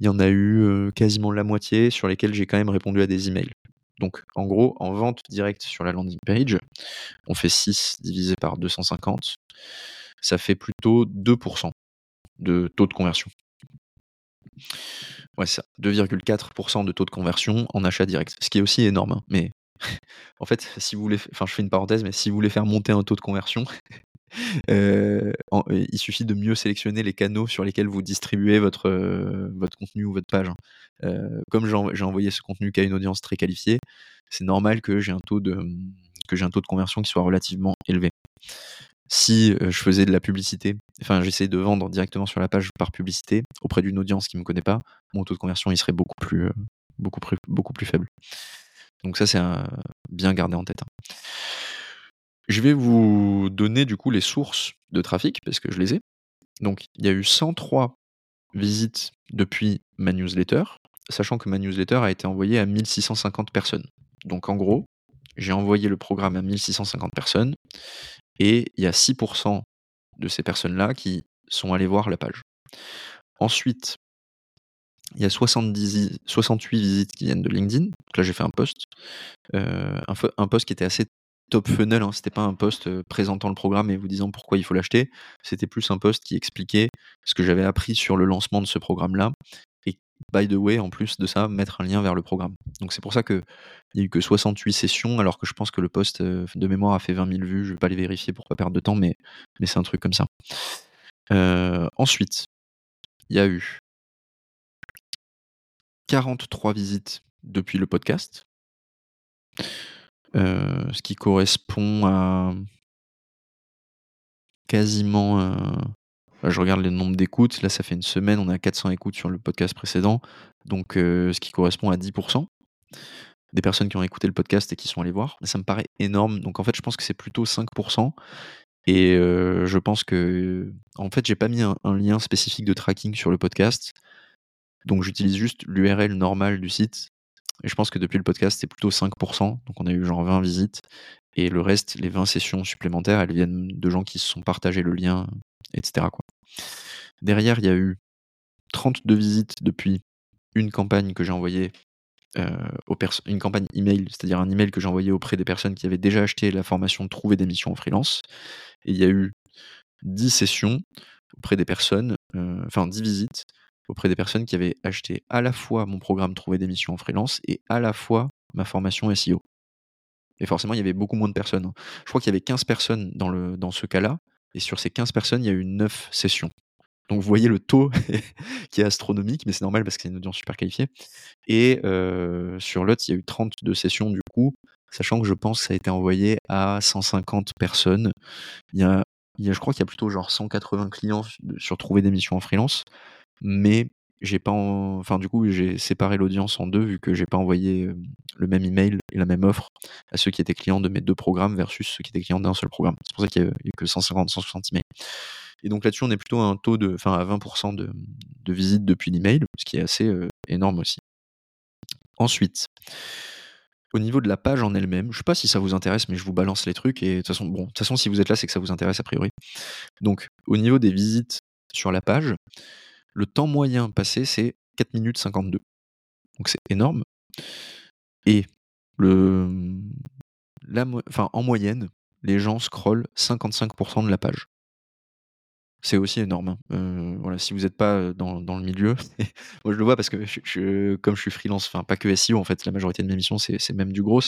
il y en a eu quasiment la moitié sur lesquelles j'ai quand même répondu à des emails. Donc en gros, en vente directe sur la landing page, on fait 6 divisé par 250, ça fait plutôt 2% de taux de conversion. Ouais, ça, 2,4% de taux de conversion en achat direct, ce qui est aussi énorme. Hein, mais en fait, si vous voulez, enfin, je fais une parenthèse, mais si vous voulez faire monter un taux de conversion, [laughs] euh, il suffit de mieux sélectionner les canaux sur lesquels vous distribuez votre, euh, votre contenu ou votre page. Hein. Euh, comme j'ai envoyé ce contenu qu'à une audience très qualifiée, c'est normal que j'ai un taux de un taux de conversion qui soit relativement élevé. Si je faisais de la publicité, enfin j'essayais de vendre directement sur la page par publicité auprès d'une audience qui ne me connaît pas, mon taux de conversion il serait beaucoup beaucoup plus faible. Donc ça c'est bien gardé en tête. Hein. Je vais vous donner du coup les sources de trafic parce que je les ai. Donc il y a eu 103 visites depuis ma newsletter, sachant que ma newsletter a été envoyée à 1650 personnes. Donc en gros, j'ai envoyé le programme à 1650 personnes et il y a 6% de ces personnes-là qui sont allées voir la page. Ensuite, il y a 70, 68 visites qui viennent de LinkedIn. Là, j'ai fait un post. Euh, un, post qui était assez top funnel. Hein. C'était pas un post euh, présentant le programme et vous disant pourquoi il faut l'acheter. C'était plus un post qui expliquait ce que j'avais appris sur le lancement de ce programme-là by the way, en plus de ça, mettre un lien vers le programme. Donc c'est pour ça qu'il n'y a eu que 68 sessions, alors que je pense que le post euh, de mémoire a fait 20 000 vues. Je ne vais pas les vérifier pour pas perdre de temps, mais, mais c'est un truc comme ça. Ensuite, il y a eu 43 visites depuis le podcast, euh, ce qui correspond à quasiment je regarde les nombres d'écoutes. Là, ça fait une semaine, on a 400 écoutes sur le podcast précédent. Donc, euh, ce qui correspond à 10% des personnes qui ont écouté le podcast et qui sont allées voir. Ça me paraît énorme. Donc, en fait, je pense que c'est plutôt 5%. Et euh, je pense que. En fait, j'ai pas mis un, lien spécifique de tracking sur le podcast. Donc, j'utilise juste l'URL normale du site. Et je pense que depuis le podcast, c'est plutôt 5%. Donc, on a eu genre 20 visites. Et le reste, les 20 sessions supplémentaires, elles viennent de gens qui se sont partagés le lien, etc. Derrière, il y a eu 32 visites depuis une campagne que j'ai envoyée euh, aux une campagne email, c'est-à-dire un email que j'ai envoyé auprès des personnes qui avaient déjà acheté la formation Trouver des missions en freelance. Et il y a eu 10 sessions auprès des personnes, euh, enfin 10 visites auprès des personnes qui avaient acheté à la fois mon programme Trouver des missions en freelance et à la fois ma formation SEO. Et forcément, il y avait beaucoup moins de personnes. Hein. Je crois qu'il y avait 15 personnes dans, le, dans ce cas-là, et sur ces 15 personnes, il y a eu 9 sessions. Donc vous voyez le taux [laughs] qui est astronomique, mais c'est normal parce que c'est une audience super qualifiée. Et sur l'autre, il y a eu 32 sessions du coup, sachant que je pense que ça a été envoyé à 150 personnes. Il y a, il y a je crois qu'il y a plutôt genre 180 clients sur trouver des missions en freelance, mais j'ai pas enfin du coup j'ai séparé l'audience en deux vu que j'ai pas envoyé le même email et la même offre à ceux qui étaient clients de mes deux programmes versus ceux qui étaient clients d'un seul programme. C'est pour ça qu'il y, a que 150 160 emails. Et donc là-dessus on est plutôt à un taux de enfin à 20% de, de visites depuis l'email, ce qui est assez énorme aussi. Ensuite, au niveau de la page en elle-même, je sais pas si ça vous intéresse, mais je vous balance les trucs et de toute façon, bon, de toute façon, si vous êtes là, c'est que ça vous intéresse a priori. Donc, au niveau des visites sur la page, le temps moyen passé, c'est 4 minutes 52. Donc c'est énorme. Et le, en moyenne, les gens scrollent 55% de la page. C'est aussi énorme. Hein. Euh, voilà, si vous n'êtes pas dans, dans, le milieu, [laughs] moi je le vois parce que comme je suis freelance, enfin pas que SEO en fait, la majorité de mes missions c'est même du gros,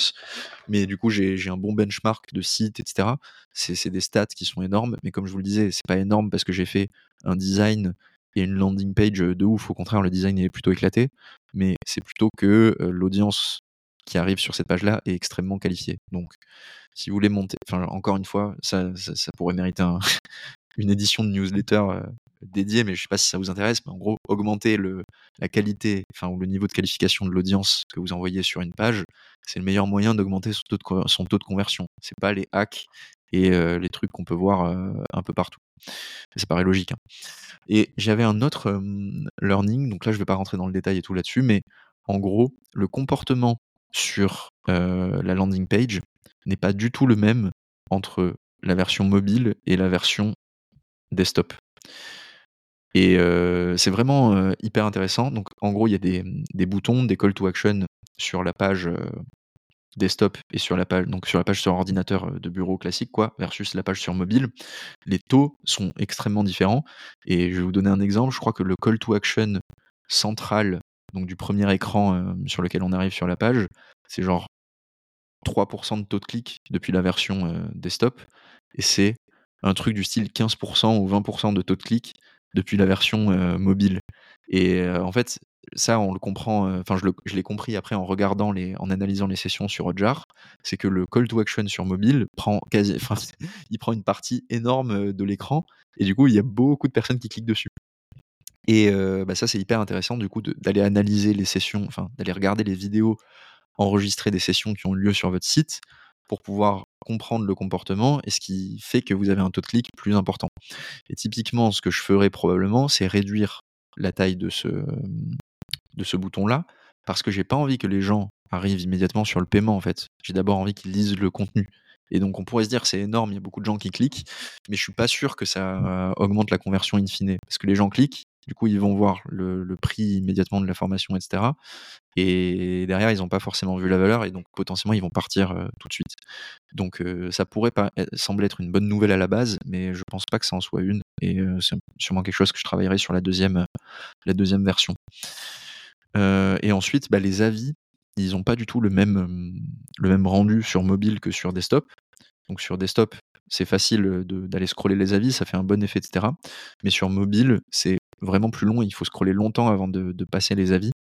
mais du coup j'ai un bon benchmark de sites, etc. C'est des stats qui sont énormes, mais comme je vous le disais, c'est pas énorme parce que j'ai fait un design et une landing page de ouf. Au contraire, le design est plutôt éclaté, mais c'est plutôt que l'audience qui arrive sur cette page-là est extrêmement qualifiée. Donc, si vous voulez monter, enfin, encore une fois, ça, ça, pourrait mériter [laughs] une édition de newsletter dédiée, mais je ne sais pas si ça vous intéresse, mais en gros, augmenter le, la qualité, enfin, ou le niveau de qualification de l'audience que vous envoyez sur une page, c'est le meilleur moyen d'augmenter son, son, taux de conversion. C'est pas les hacks et les trucs qu'on peut voir un peu partout. Ça paraît logique. Hein. Et j'avais un autre learning, donc là je vais pas rentrer dans le détail et tout là-dessus, mais en gros, le comportement sur la landing page n'est pas du tout le même entre la version mobile et la version desktop. Et c'est vraiment, hyper intéressant. Donc en gros, il y a des, mmh, des boutons, des call to action sur la page, desktop et sur la page donc sur la page sur ordinateur, de bureau classique quoi, versus la page sur mobile. Les taux sont extrêmement différents et je vais vous donner un exemple. Je crois que le call to action central, donc du premier écran, sur lequel on arrive sur la page, c'est genre 3% de taux de clic depuis la version, desktop et c'est un truc du style 15% ou 20% de taux de clic depuis la version mobile. Et en fait, ça, on le comprend, enfin, je l'ai compris après en regardant les, en analysant les sessions sur Hotjar, c'est que le call to action sur mobile prend quasi, [laughs] il prend une partie énorme de l'écran, et du coup, il y a beaucoup de personnes qui cliquent dessus. Et bah, ça, c'est hyper intéressant, du coup, d'aller analyser les sessions, enfin, d'aller regarder les vidéos enregistrer des sessions qui ont lieu sur votre site pour pouvoir comprendre le comportement et ce qui fait que vous avez un taux de clic plus important. Et typiquement, ce que je ferais probablement, c'est réduire la taille de ce, de ce bouton-là, parce que j'ai pas envie que les gens arrivent immédiatement sur le paiement en fait. J'ai d'abord envie qu'ils lisent le contenu. Et donc on pourrait se dire c'est énorme, il y a beaucoup de gens qui cliquent, mais je suis pas sûr que ça augmente la conversion in fine. Parce que les gens cliquent, du coup ils vont voir le, prix immédiatement de la formation, etc. Et derrière ils n'ont pas forcément vu la valeur et donc potentiellement ils vont partir tout de suite. Donc ça pourrait pas sembler être une bonne nouvelle à la base, mais je pense pas que ça en soit une. Et c'est sûrement quelque chose que je travaillerai sur la deuxième, la deuxième version. Et ensuite, bah, les avis, ils n'ont pas du tout le même, le même rendu sur mobile que sur desktop. Donc sur desktop, c'est facile d'aller scroller les avis, ça fait un bon effet, etc. Mais sur mobile, c'est vraiment plus long, il faut scroller longtemps avant de, passer les avis.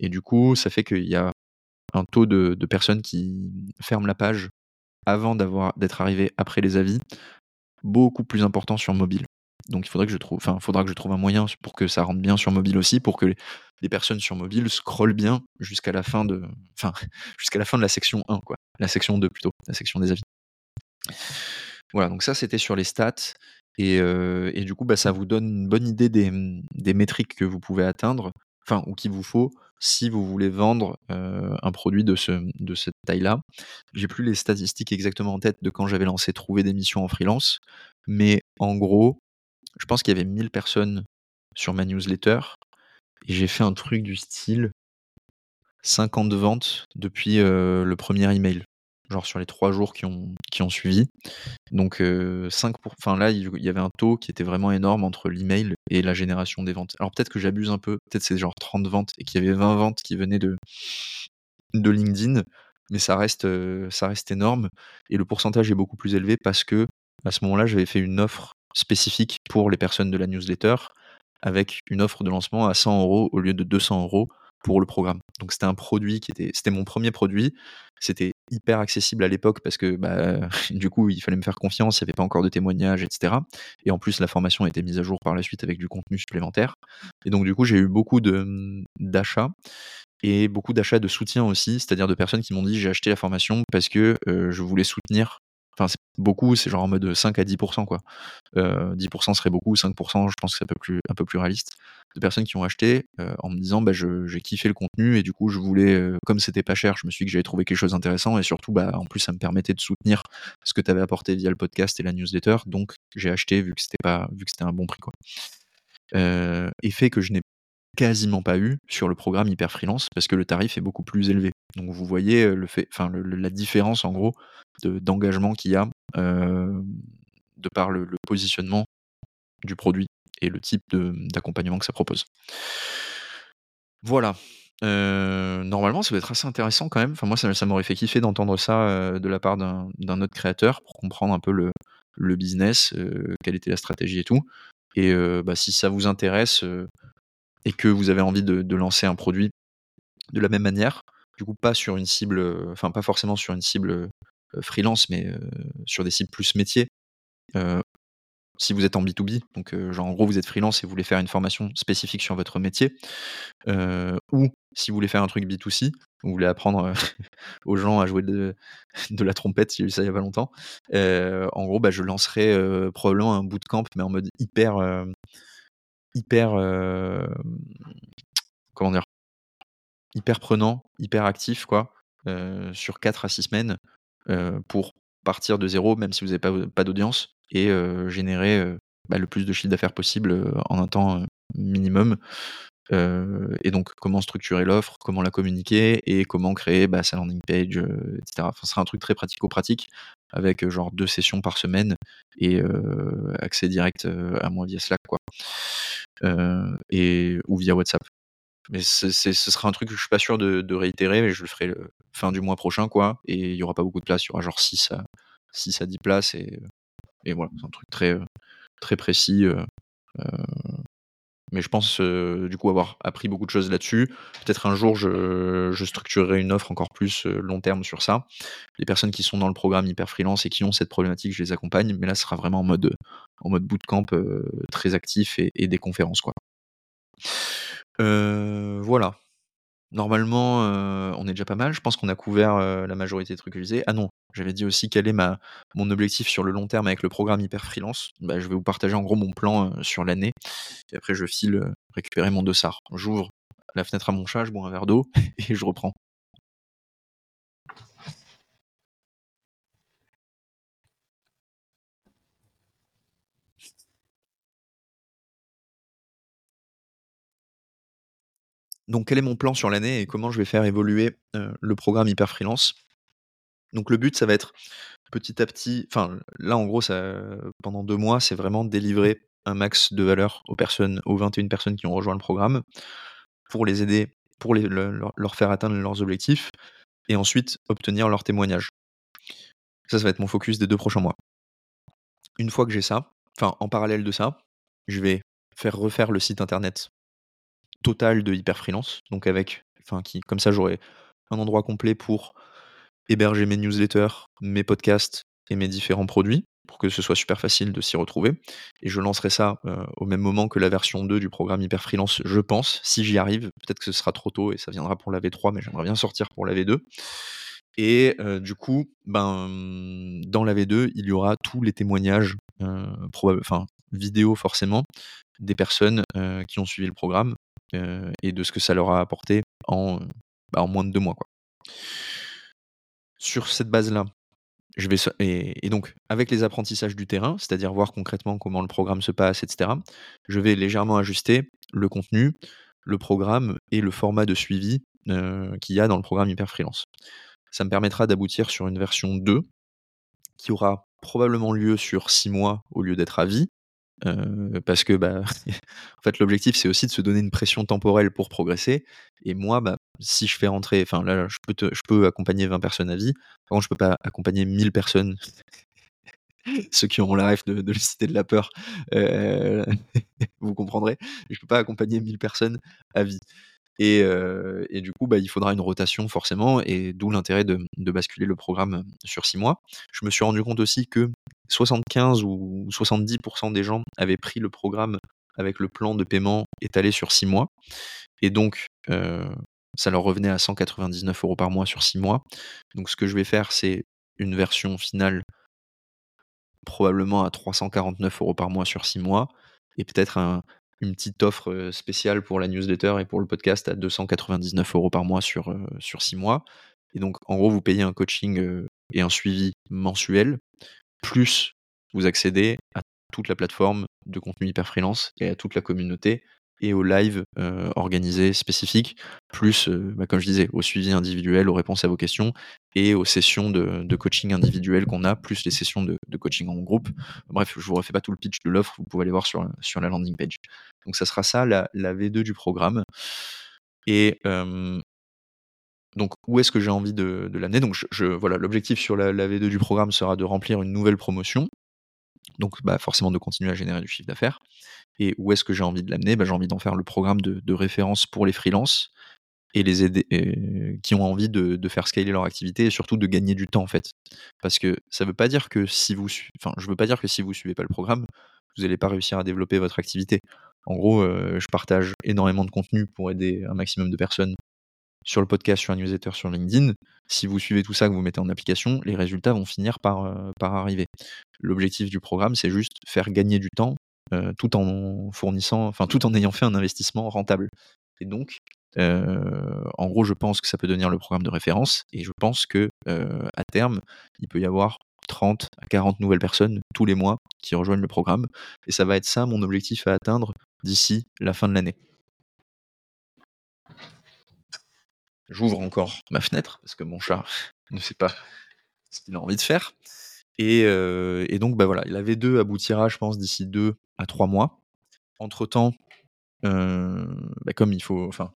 Et du coup, ça fait qu'il y a un taux de, de, personnes qui ferment la page avant d'être arrivé après les avis, beaucoup plus important sur mobile. Donc il faudrait que je trouve, enfin, faudra que je trouve un moyen pour que ça rentre bien sur mobile aussi, pour que les, personnes sur mobile scrollent bien jusqu'à la fin de, enfin, [laughs] jusqu'à la fin de la section 1, quoi. La section 2 plutôt, la section des avis. Voilà, donc ça c'était sur les stats. Et, euh, et, du coup, bah, ça vous donne une bonne idée des, des, métriques que vous pouvez atteindre, enfin, ou qu'il vous faut si vous voulez vendre euh, un produit de, ce, de cette taille-là. J'ai plus les statistiques exactement en tête de quand j'avais lancé Trouver des missions en freelance, mais en gros, je pense qu'il y avait 1000 personnes sur ma newsletter et j'ai fait un truc du style 50 ventes depuis le premier email, genre sur les trois jours qui ont, qui ont suivi. Donc 5 pour... enfin là, il y avait un taux qui était vraiment énorme entre l'email et la génération des ventes. Alors peut-être que j'abuse un peu, peut-être c'est genre 30 ventes et qu'il y avait 20 ventes qui venaient de, de LinkedIn, mais ça reste, ça reste énorme et le pourcentage est beaucoup plus élevé parce que à ce moment-là, j'avais fait une offre spécifique pour les personnes de la newsletter avec une offre de lancement à 100 euros au lieu de 200 euros pour le programme. Donc c'était un produit qui était, c'était mon premier produit. C'était hyper accessible à l'époque parce que bah, [laughs] du coup il fallait me faire confiance, il n'y avait pas encore de témoignages, etc. Et en plus la formation a été mise à jour par la suite avec du contenu supplémentaire. Et donc du coup j'ai eu beaucoup de, d'achats et beaucoup d'achats de soutien aussi, c'est-à-dire de personnes qui m'ont dit j'ai acheté la formation parce que je voulais soutenir Enfin, beaucoup, c'est genre en mode 5 à 10%, quoi. 10% serait beaucoup, 5%, je pense que c'est un peu plus, un peu plus réaliste. De personnes qui ont acheté en me disant, bah, j'ai kiffé le contenu et du coup, je voulais, comme c'était pas cher, je me suis dit que j'avais trouvé quelque chose d'intéressant et surtout, bah, en plus, ça me permettait de soutenir ce que tu avais apporté via le podcast et la newsletter. Donc, j'ai acheté vu que c'était pas, vu que c'était un bon prix, quoi. effet que je n'ai quasiment pas eu sur le programme Hyper Freelance parce que le tarif est beaucoup plus élevé. Donc vous voyez le fait, enfin la différence en gros d'engagement qu'il y a de par le, positionnement du produit et le type d'accompagnement que ça propose. Voilà. normalement, ça va être assez intéressant quand même. Enfin, moi, ça, m'aurait fait kiffer d'entendre ça de la part d'un autre créateur pour comprendre un peu le, le business, quelle était la stratégie et tout. Et bah, si ça vous intéresse, et que vous avez envie de, lancer un produit de la même manière, du coup pas sur une cible, enfin pas forcément sur une cible freelance, mais sur des cibles plus métiers. si vous êtes en B2B, donc en gros vous êtes freelance et vous voulez faire une formation spécifique sur votre métier, ou si vous voulez faire un truc B2C, vous voulez apprendre [laughs] aux gens à jouer de, la trompette, j'ai ça il y a pas longtemps, en gros bah, je lancerai probablement un bootcamp mais en mode hyper hyper dire hyper prenant, hyper actif quoi, sur 4 à 6 semaines pour partir de zéro, même si vous n'avez pas, pas d'audience, et générer bah, le plus de chiffre d'affaires possible en un temps minimum. Et donc, comment structurer l'offre, comment la communiquer et comment créer bah, sa landing page, etc. ce sera un truc très pratico-pratique avec genre deux sessions par semaine et accès direct à moi via Slack, quoi. et, ou via WhatsApp. Mais ce sera un truc que je suis pas sûr de, réitérer, mais je le ferai fin du mois prochain, quoi. Et il y aura pas beaucoup de place, il y aura genre 6 à, 6 à 10 places. Et, et voilà, c'est un truc très, très précis. Mais je pense du coup avoir appris beaucoup de choses là-dessus. Peut-être un jour je, je, structurerai une offre encore plus long terme sur ça. Les personnes qui sont dans le programme hyper freelance et qui ont cette problématique, je les accompagne. Mais là, ce sera vraiment en mode, en mode bootcamp très actif et, et des conférences quoi. Euh, voilà. Normalement, euh, on est déjà pas mal. Je pense qu'on a couvert, euh, la majorité des trucs que je disais. Ah non, j'avais dit aussi quel est ma mon objectif sur le long terme avec le programme Hyper Freelance. Bah, je vais vous partager en gros mon plan, sur l'année et après je file, récupérer mon dossard. J'ouvre la fenêtre à mon chat, je bois un verre d'eau [laughs] et je reprends. Donc quel est mon plan sur l'année et comment je vais faire évoluer, le programme Hyper Freelance? Donc le but, ça va être petit à petit enfin là en gros ça pendant deux mois, c'est vraiment délivrer un max de valeur aux personnes, aux 21 personnes qui ont rejoint le programme, pour les aider, pour les leur faire atteindre leurs objectifs et ensuite obtenir leur témoignage. Ça, ça va être mon focus des deux prochains mois. Une fois que j'ai ça, enfin en parallèle de ça, je vais faire refaire le site internet total de Hyper Freelance. Donc avec, enfin qui, comme ça j'aurai un endroit complet pour héberger mes newsletters, mes podcasts et mes différents produits pour que ce soit super facile de s'y retrouver. Et je lancerai ça euh, au même moment que la version 2 du programme Hyper Freelance, je pense, si j'y arrive. Peut-être que ce sera trop tôt et ça viendra pour la V3, mais j'aimerais bien sortir pour la V2. Et euh, du coup, ben, dans la V2, il y aura tous les témoignages, euh, enfin, vidéo forcément, des personnes qui ont suivi le programme et de ce que ça leur a apporté en, bah, moins de deux mois. Sur cette base-là, je vais et, donc avec les apprentissages du terrain, c'est-à-dire voir concrètement comment le programme se passe, etc. Je vais légèrement ajuster le contenu, le programme et le format de suivi qu'il y a dans le programme Hyper Freelance. Ça me permettra d'aboutir sur une version 2 qui aura probablement lieu sur six mois au lieu d'être à vie, parce que bah, [laughs] en fait, l'objectif, c'est aussi de se donner une pression temporelle pour progresser. Et moi, bah, si je fais rentrer, enfin là, je peux, accompagner 20 personnes à vie. Par contre, je peux pas accompagner 1000 personnes. [laughs] Ceux qui auront la rêve de, de le citer de la peur, [laughs] vous comprendrez. Je peux pas accompagner 1000 personnes à vie. Et, du coup, bah, il faudra une rotation forcément, et d'où l'intérêt de, basculer le programme sur six mois. Je me suis rendu compte aussi que 75 ou 70% des gens avaient pris le programme avec le plan de paiement étalé sur six mois. Et donc, ça leur revenait à 199 euros par mois sur six mois. Donc, ce que je vais faire, c'est une version finale probablement à 349 euros par mois sur six mois, et peut-être un, une petite offre spéciale pour la newsletter et pour le podcast à 299 euros par mois sur, sur 6 mois. Et donc, en gros, vous payez un coaching et un suivi mensuel, plus vous accédez à toute la plateforme de contenu hyper freelance et à toute la communauté et aux live euh, spécifiques, plus, euh, bah, comme je disais, au suivi individuel, aux réponses à vos questions et aux sessions de, coaching individuel qu'on a, plus les sessions de, coaching en groupe. Bref, je vous refais pas tout le pitch de l'offre, vous pouvez aller voir sur, sur la landing page. Donc ça sera ça, la, V2 du programme. Et donc, où est-ce que j'ai envie de, l'amener? Donc, je, voilà, l'objectif sur la, la, V2 du programme sera de remplir une nouvelle promotion. Donc, bah, forcément, de continuer à générer du chiffre d'affaires. Et où est-ce que j'ai envie de l'amener? Bah, J'ai envie d'en faire le programme de, référence pour les freelances et les aider, qui ont envie de, faire scaler leur activité et surtout de gagner du temps en fait. Parce que ça veut pas dire que si vous, enfin, je veux pas dire que si vous suivez pas le programme, vous n'allez pas réussir à développer votre activité. En gros, euh, je partage énormément de contenu pour aider un maximum de personnes sur le podcast, sur un newsletter, sur LinkedIn. Si vous suivez tout ça, que vous mettez en application, les résultats vont finir par, euh, par arriver. L'objectif du programme, c'est juste faire gagner du temps euh, tout en fournissant, enfin tout en ayant fait un investissement rentable. Et donc, euh, en gros, je pense que ça peut devenir le programme de référence et je pense que à terme, il peut y avoir 30 à 40 nouvelles personnes tous les mois qui rejoignent le programme. Et ça va être ça mon objectif à atteindre d'ici la fin de l'année. J'ouvre encore ma fenêtre parce que mon chat [laughs] ne sait pas ce qu'il a envie de faire. Et, euh, donc, bah voilà, la V2 aboutira, je pense, d'ici 2 à 3 mois. Entre-temps, euh, bah comme il faut, enfin,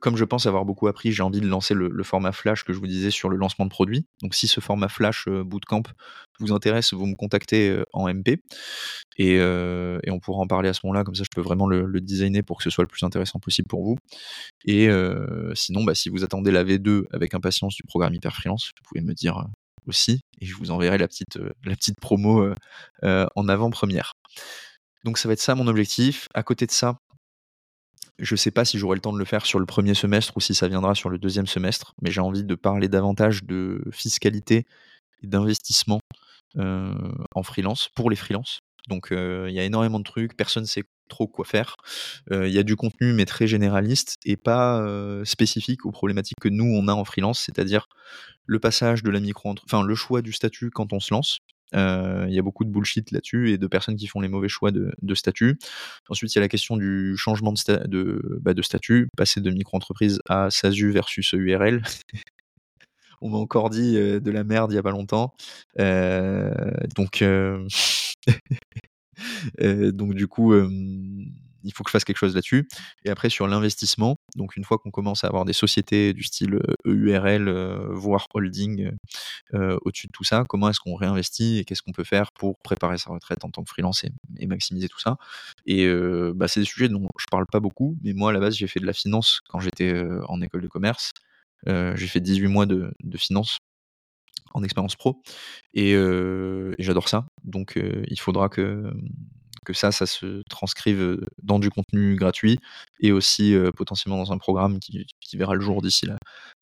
comme je pense avoir beaucoup appris, j'ai envie de lancer le, format flash que je vous disais sur le lancement de produits. Donc si ce format flash euh, bootcamp vous intéresse, vous me contactez euh, en MP euh, et, on pourra en parler à ce moment-là. Comme ça, je peux vraiment le, designer pour que ce soit le plus intéressant possible pour vous. Et sinon, bah, si vous attendez la V2 avec impatience du programme Hyper Freelance, vous pouvez me dire aussi et je vous enverrai la petite, la petite promo en avant-première. Donc ça va être ça mon objectif. À côté de ça, je ne sais pas si j'aurai le temps de le faire sur le premier semestre ou si ça viendra sur le deuxième semestre, mais j'ai envie de parler davantage de fiscalité et d'investissement euh, en freelance, pour les freelances. Donc euh, il y a énormément de trucs, personne ne sait trop quoi faire. Euh, il y a du contenu mais très généraliste et pas spécifique aux problématiques que nous on a en freelance, c'est-à-dire le passage de la micro, enfin le choix du statut quand on se lance, il y a beaucoup de bullshit là-dessus et de personnes qui font les mauvais choix de, statut. Ensuite, il y a la question du changement de, bah, statut, passer de micro-entreprise à SASU versus URL. [laughs] On m'a encore dit de la merde il y a pas longtemps. donc, [laughs] donc du coup, il faut que je fasse quelque chose là-dessus. Et après, sur l'investissement, donc une fois qu'on commence à avoir des sociétés du style EURL, euh, voire holding euh, au-dessus de tout ça, comment est-ce qu'on réinvestit et qu'est-ce qu'on peut faire pour préparer sa retraite en tant que freelance et, maximiser tout ça? Et euh, bah, c'est des sujets dont je parle pas beaucoup, mais moi, à la base, j'ai fait de la finance quand j'étais en école de commerce. j'ai fait 18 mois de, finance en expérience pro et j'adore ça. Donc il faudra que que ça, ça se transcrive dans du contenu gratuit et aussi potentiellement dans un programme qui, verra le jour d'ici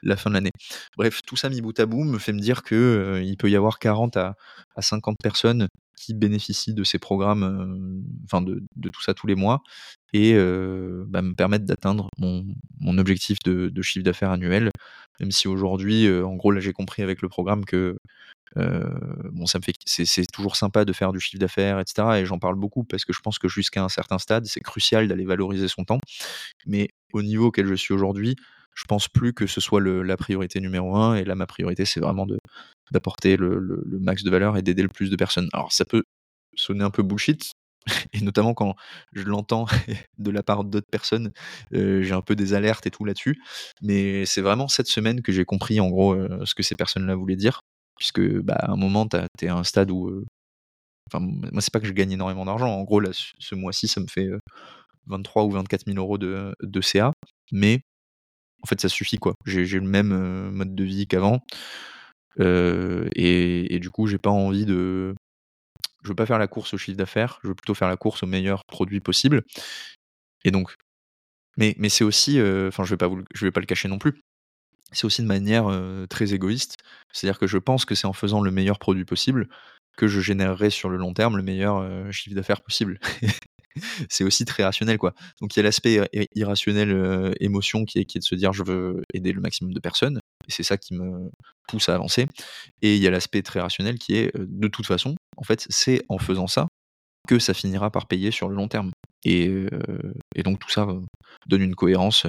la, fin de l'année. Bref, tout ça mis bout à bout me fait me dire qu'il il peut y avoir 40 à, 50 personnes qui bénéficient de ces programmes, enfin de, tout ça tous les mois, et bah, me permettre d'atteindre mon, objectif de, de chiffre d'affaires annuel, même si aujourd'hui, en gros, là j'ai compris avec le programme que bon, ça me fait, c'est toujours sympa de faire du chiffre d'affaires, etc. Et j'en parle beaucoup parce que je pense que jusqu'à un certain stade, c'est crucial d'aller valoriser son temps. Mais au niveau auquel je suis aujourd'hui, je pense plus que ce soit la priorité numéro un. Et là, ma priorité, c'est vraiment d'apporter le, max de valeur et d'aider le plus de personnes. Alors, ça peut sonner un peu bullshit. [laughs] Et notamment quand je l'entends [laughs] de la part d'autres personnes, euh, j'ai un peu des alertes et tout là-dessus. Mais c'est vraiment cette semaine que j'ai compris en gros euh, ce que ces personnes-là voulaient dire puisque bah, à un moment, tu es à un stade où. Enfin, moi, c'est pas que je gagne énormément d'argent. En gros, là, ce mois-ci, ça me fait 23 ou 24 000 euros de, de CA. Mais en fait, ça suffit, quoi. J'ai le même mode de vie qu'avant. et, du coup, j'ai pas envie de. Je veux pas faire la course au chiffre d'affaires, je veux plutôt faire la course au meilleur produit possible. Et donc. Mais, mais c'est aussi. Enfin, je vais pas je vais pas le cacher non plus c'est aussi de manière très égoïste. C'est-à-dire que je pense que c'est en faisant le meilleur produit possible que je générerai sur le long terme le meilleur chiffre d'affaires possible. [laughs] c'est aussi très rationnel, quoi. Donc il y a l'aspect irrationnel, émotion qui est, qui est de se dire je veux aider le maximum de personnes, et c'est ça qui me pousse à avancer. Et il y a l'aspect très rationnel qui est de toute façon, en fait, c'est en faisant ça que ça finira par payer sur le long terme. Et, et donc tout ça donne une cohérence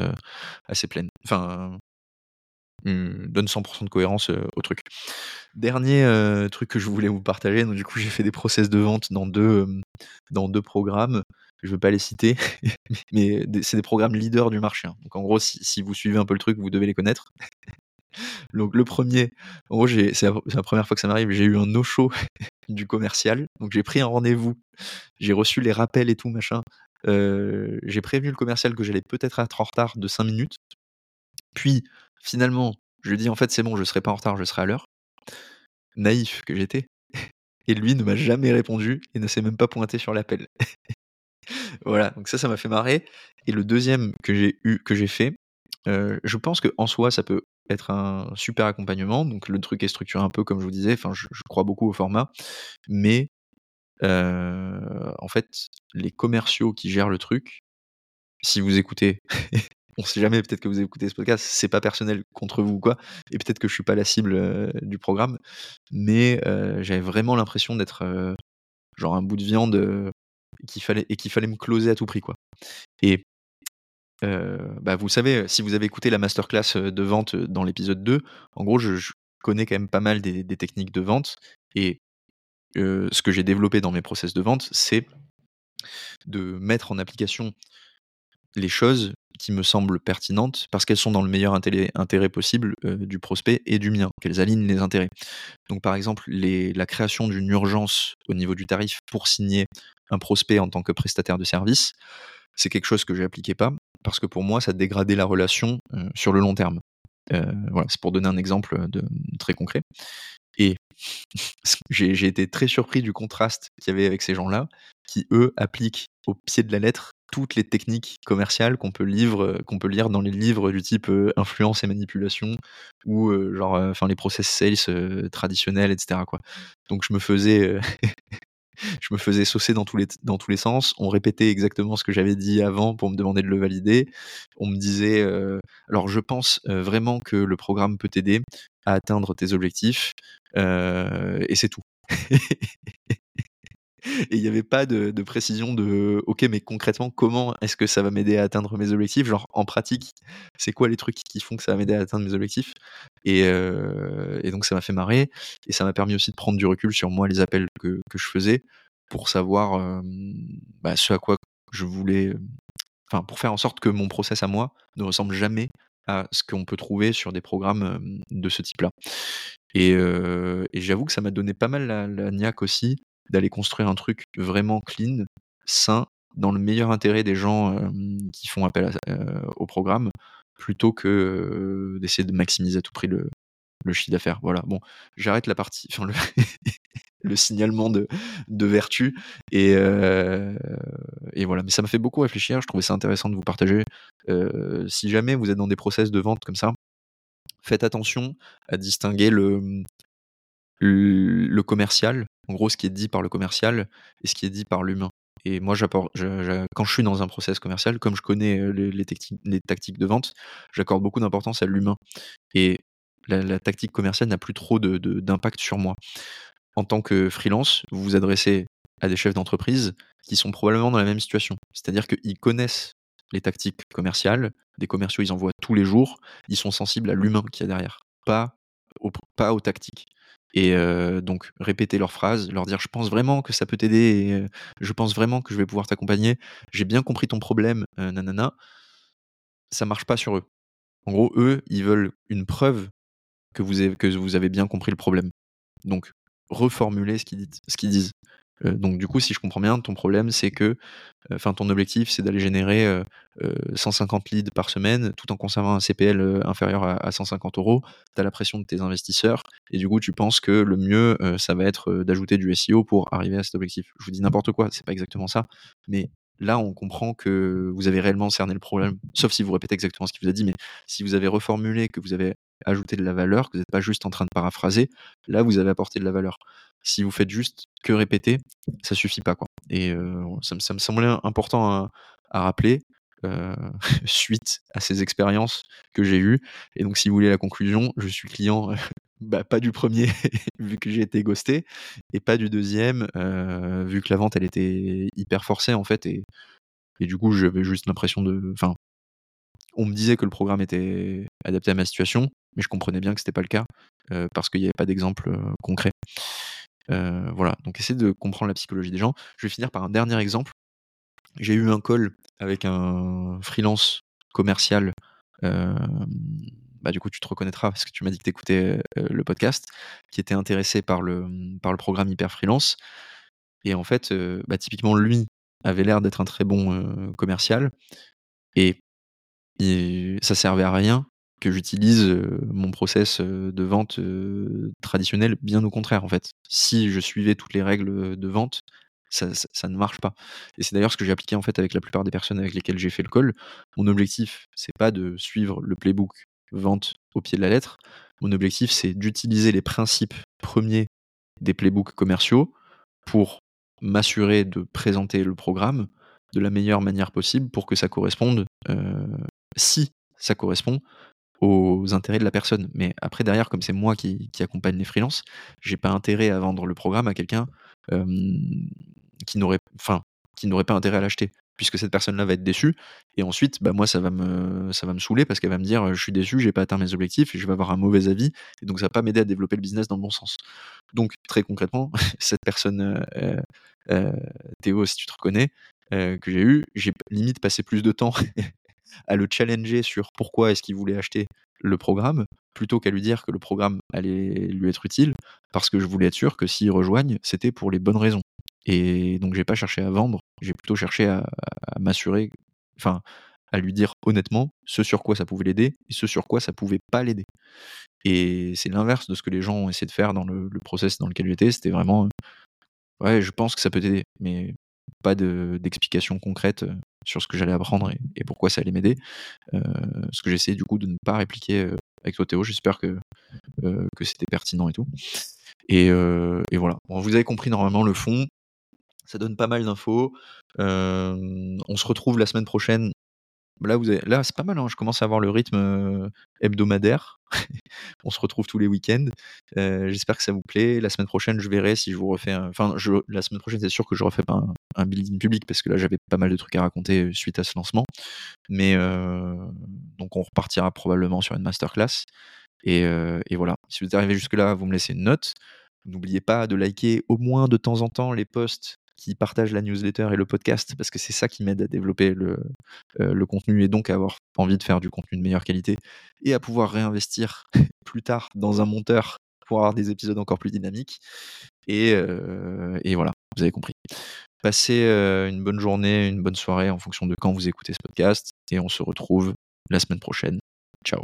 assez pleine. Enfin, donne 100% de cohérence au truc. Dernier truc que je voulais vous partager, donc du coup j'ai fait des process de vente dans deux, dans deux programmes. Je ne veux pas les citer, [laughs] mais c'est des programmes leaders du marché. Hein. Donc en gros, si, vous suivez un peu le truc, vous devez les connaître. [laughs] donc le premier, en gros, c'est la, première fois que ça m'arrive, j'ai eu un no-show [laughs] du commercial. Donc j'ai pris un rendez-vous, j'ai reçu les rappels et tout machin. j'ai prévenu le commercial que j'allais peut-être être en retard de 5 minutes. Puis Finalement, je lui dis en fait c'est bon, je serai pas en retard, je serai à l'heure. Naïf que j'étais. Et lui ne m'a jamais répondu et ne s'est même pas pointé sur l'appel. [laughs] voilà, donc ça, ça m'a fait marrer. Et le deuxième que j'ai eu, que j'ai fait, euh, je pense que en soi, ça peut être un super accompagnement. Donc le truc est structuré un peu comme je vous disais. Enfin, je, crois beaucoup au format, mais euh, en fait, les commerciaux qui gèrent le truc, si vous écoutez [laughs] on sait jamais, peut-être que vous écoutez ce podcast, c'est pas personnel contre vous ou quoi, et peut-être que je suis pas la cible du programme, mais j'avais vraiment l'impression d'être genre un bout de viande qu'il fallait, et qu'il fallait me closer à tout prix, quoi. Et bah, vous savez, si vous avez écouté la masterclass de vente dans l'épisode 2, en gros, je, connais quand même pas mal des techniques de vente, et ce que j'ai développé dans mes process de vente, c'est de mettre en application les choses qui me semblent pertinentes parce qu'elles sont dans le meilleur intérêt, possible du prospect et du mien, qu'elles alignent les intérêts. Donc par exemple, la création d'une urgence au niveau du tarif pour signer un prospect en tant que prestataire de service, c'est quelque chose que je n'appliquais pas parce que pour moi, ça dégradait la relation sur le long terme. voilà, c'est pour donner un exemple de, très concret. Et [laughs] j'ai été très surpris du contraste qu'il y avait avec ces gens-là, qui eux appliquent au pied de la lettre toutes les techniques commerciales qu'on peut, qu'on peut lire dans les livres du type influence et manipulation ou genre enfin les process sales traditionnels etc quoi. Donc je me faisais [laughs] je me faisais saucer dans tous les dans tous les sens, on répétait exactement ce que j'avais dit avant pour me demander de le valider. On me disait alors je pense vraiment que le programme peut t'aider à atteindre tes objectifs et c'est tout. [laughs] et il n'y avait pas de, précision de ok mais concrètement comment est-ce que ça va m'aider à atteindre mes objectifs? Genre en pratique c'est quoi les trucs qui font que ça va m'aider à atteindre mes objectifs? Et, donc ça m'a fait marrer. Et ça m'a permis aussi de prendre du recul sur moi les appels que, je faisais pour savoir bah, ce à quoi je voulais enfin pour faire en sorte que mon process à moi ne ressemble jamais à ce qu'on peut trouver sur des programmes de ce type là et, j'avoue que ça m'a donné pas mal la, la niaque aussi d'aller construire un truc vraiment clean, sain, dans le meilleur intérêt des gens qui font appel au programme, plutôt que d'essayer de maximiser à tout prix le, chiffre d'affaires. Voilà, bon, j'arrête la partie, enfin le, [laughs] signalement de, vertu, et, et voilà. Mais ça m'a fait beaucoup réfléchir, je trouvais ça intéressant de vous partager. si jamais vous êtes dans des process de vente comme ça, faites attention à distinguer le, le commercial, en gros ce qui est dit par le commercial et ce qui est dit par l'humain. Et moi, quand je suis dans un process commercial, comme je connais les, tactiques de vente, j'accorde beaucoup d'importance à l'humain. Et la, tactique commerciale n'a plus trop d'impact sur moi. En tant que freelance, vous vous adressez à des chefs d'entreprise qui sont probablement dans la même situation. C'est-à-dire qu'ils connaissent les tactiques commerciales, des commerciaux, ils en voient tous les jours, ils sont sensibles à l'humain qu'il y a derrière, pas aux tactiques. Et donc répéter leurs phrases, leur dire je pense vraiment que ça peut t'aider, je pense vraiment que je vais pouvoir t'accompagner, j'ai bien compris ton problème, nanana. Ça marche pas sur eux. En gros, eux, ils veulent une preuve que vous avez, que vous avez bien compris le problème. Donc reformuler ce qu'ils disent. Donc du coup, si je comprends bien, ton problème, c'est que, enfin, ton objectif, c'est d'aller générer 150 leads par semaine, tout en conservant un CPL inférieur à, 150 euros. Tu as la pression de tes investisseurs, et du coup, tu penses que le mieux, ça va être d'ajouter du SEO pour arriver à cet objectif. Je vous dis n'importe quoi, c'est pas exactement ça, mais là, on comprend que vous avez réellement cerné le problème, sauf si vous répétez exactement ce qu'il vous a dit, mais si vous avez reformulé, que vous avez ajouté de la valeur, que vous n'êtes pas juste en train de paraphraser, là, vous avez apporté de la valeur. Si vous faites juste que répéter, ça suffit pas. Quoi. Et ça, me semblait important à, rappeler. [laughs] suite à ces expériences que j'ai eues. Et donc, si vous voulez la conclusion, je suis client [laughs] bah, pas du premier, [laughs] vu que j'ai été ghosté, et pas du deuxième, vu que la vente, elle était hyper forcée, en fait, et, et du coup, j'avais juste l'impression de... Enfin, on me disait que le programme était adapté à ma situation, mais je comprenais bien que c'était pas le cas, parce qu'il n'y avait pas d'exemple concret. voilà, donc essayez de comprendre la psychologie des gens. Je vais finir par un dernier exemple. J'ai eu un call avec un freelance commercial bah, du coup, tu te reconnaîtras parce que tu m'as dit que tu écoutais le podcast, qui était intéressé par le, par le programme Hyper Freelance. Et en fait, bah, typiquement, lui avait l'air d'être un très bon commercial. Et, ça servait à rien que j'utilise mon process de vente traditionnel, bien au contraire, en fait. Si je suivais toutes les règles de vente, ça, ça, ne marche pas. Et c'est d'ailleurs ce que j'ai appliqué en fait avec la plupart des personnes avec lesquelles j'ai fait le call. Mon objectif, c'est pas de suivre le playbook vente au pied de la lettre. Mon objectif, c'est d'utiliser les principes premiers des playbooks commerciaux pour m'assurer de présenter le programme de la meilleure manière possible pour que ça corresponde si ça correspond aux intérêts de la personne. Mais après, derrière, comme c'est moi qui, accompagne les freelances, j'ai pas intérêt à vendre le programme à quelqu'un qui n'aurait, enfin, qui n'aurait pas intérêt à l'acheter, puisque cette personne-là va être déçue. Et ensuite, bah, moi, ça va me, ça va me saouler parce qu'elle va me dire, je suis déçu, j'ai pas atteint mes objectifs et je vais avoir un mauvais avis. Et donc, ça va pas m'aider à développer le business dans le bon sens. Donc, très concrètement, [laughs] cette personne, euh, euh, Théo, si tu te reconnais, euh, que j'ai eu, j'ai limite passé plus de temps [laughs] à le challenger sur pourquoi est-ce qu'il voulait acheter le programme, plutôt qu'à lui dire que le programme allait lui être utile, parce que je voulais être sûr que s'il rejoigne, c'était pour les bonnes raisons. Et donc j'ai pas cherché à vendre, j'ai plutôt cherché à, m'assurer, enfin à lui dire honnêtement ce sur quoi ça pouvait l'aider et ce sur quoi ça pouvait pas l'aider. Et c'est l'inverse de ce que les gens ont essayé de faire dans le, process dans lequel j'étais. C'était vraiment, ouais, je pense que ça peut t'aider, mais pas d'explication concrète sur ce que j'allais apprendre et, pourquoi ça allait m'aider. ce que j'essaie du coup de ne pas répliquer avec toi Théo, j'espère que, que c'était pertinent et tout. Et, voilà, vous avez compris normalement le fond, ça donne pas mal d'infos. on se retrouve la semaine prochaine Là, vous là c'est pas mal, hein, je commence à avoir le rythme hebdomadaire. [laughs] On se retrouve tous les week-ends. J'espère que ça vous plaît. La semaine prochaine, je verrai si je vous refais. Enfin, la semaine prochaine, c'est sûr que je refais pas un, building public parce que là, j'avais pas mal de trucs à raconter suite à ce lancement. Mais donc, on repartira probablement sur une masterclass. Et, et voilà. Si vous êtes arrivé jusque-là, vous me laissez une note. N'oubliez pas de liker au moins de temps en temps les posts qui partagent la newsletter et le podcast, parce que c'est ça qui m'aide à développer le, euh, contenu et donc à avoir envie de faire du contenu de meilleure qualité et à pouvoir réinvestir [laughs] plus tard dans un monteur pour avoir des épisodes encore plus dynamiques. Et, euh, voilà, vous avez compris. Passez euh, une bonne journée, une bonne soirée en fonction de quand vous écoutez ce podcast et on se retrouve la semaine prochaine. Ciao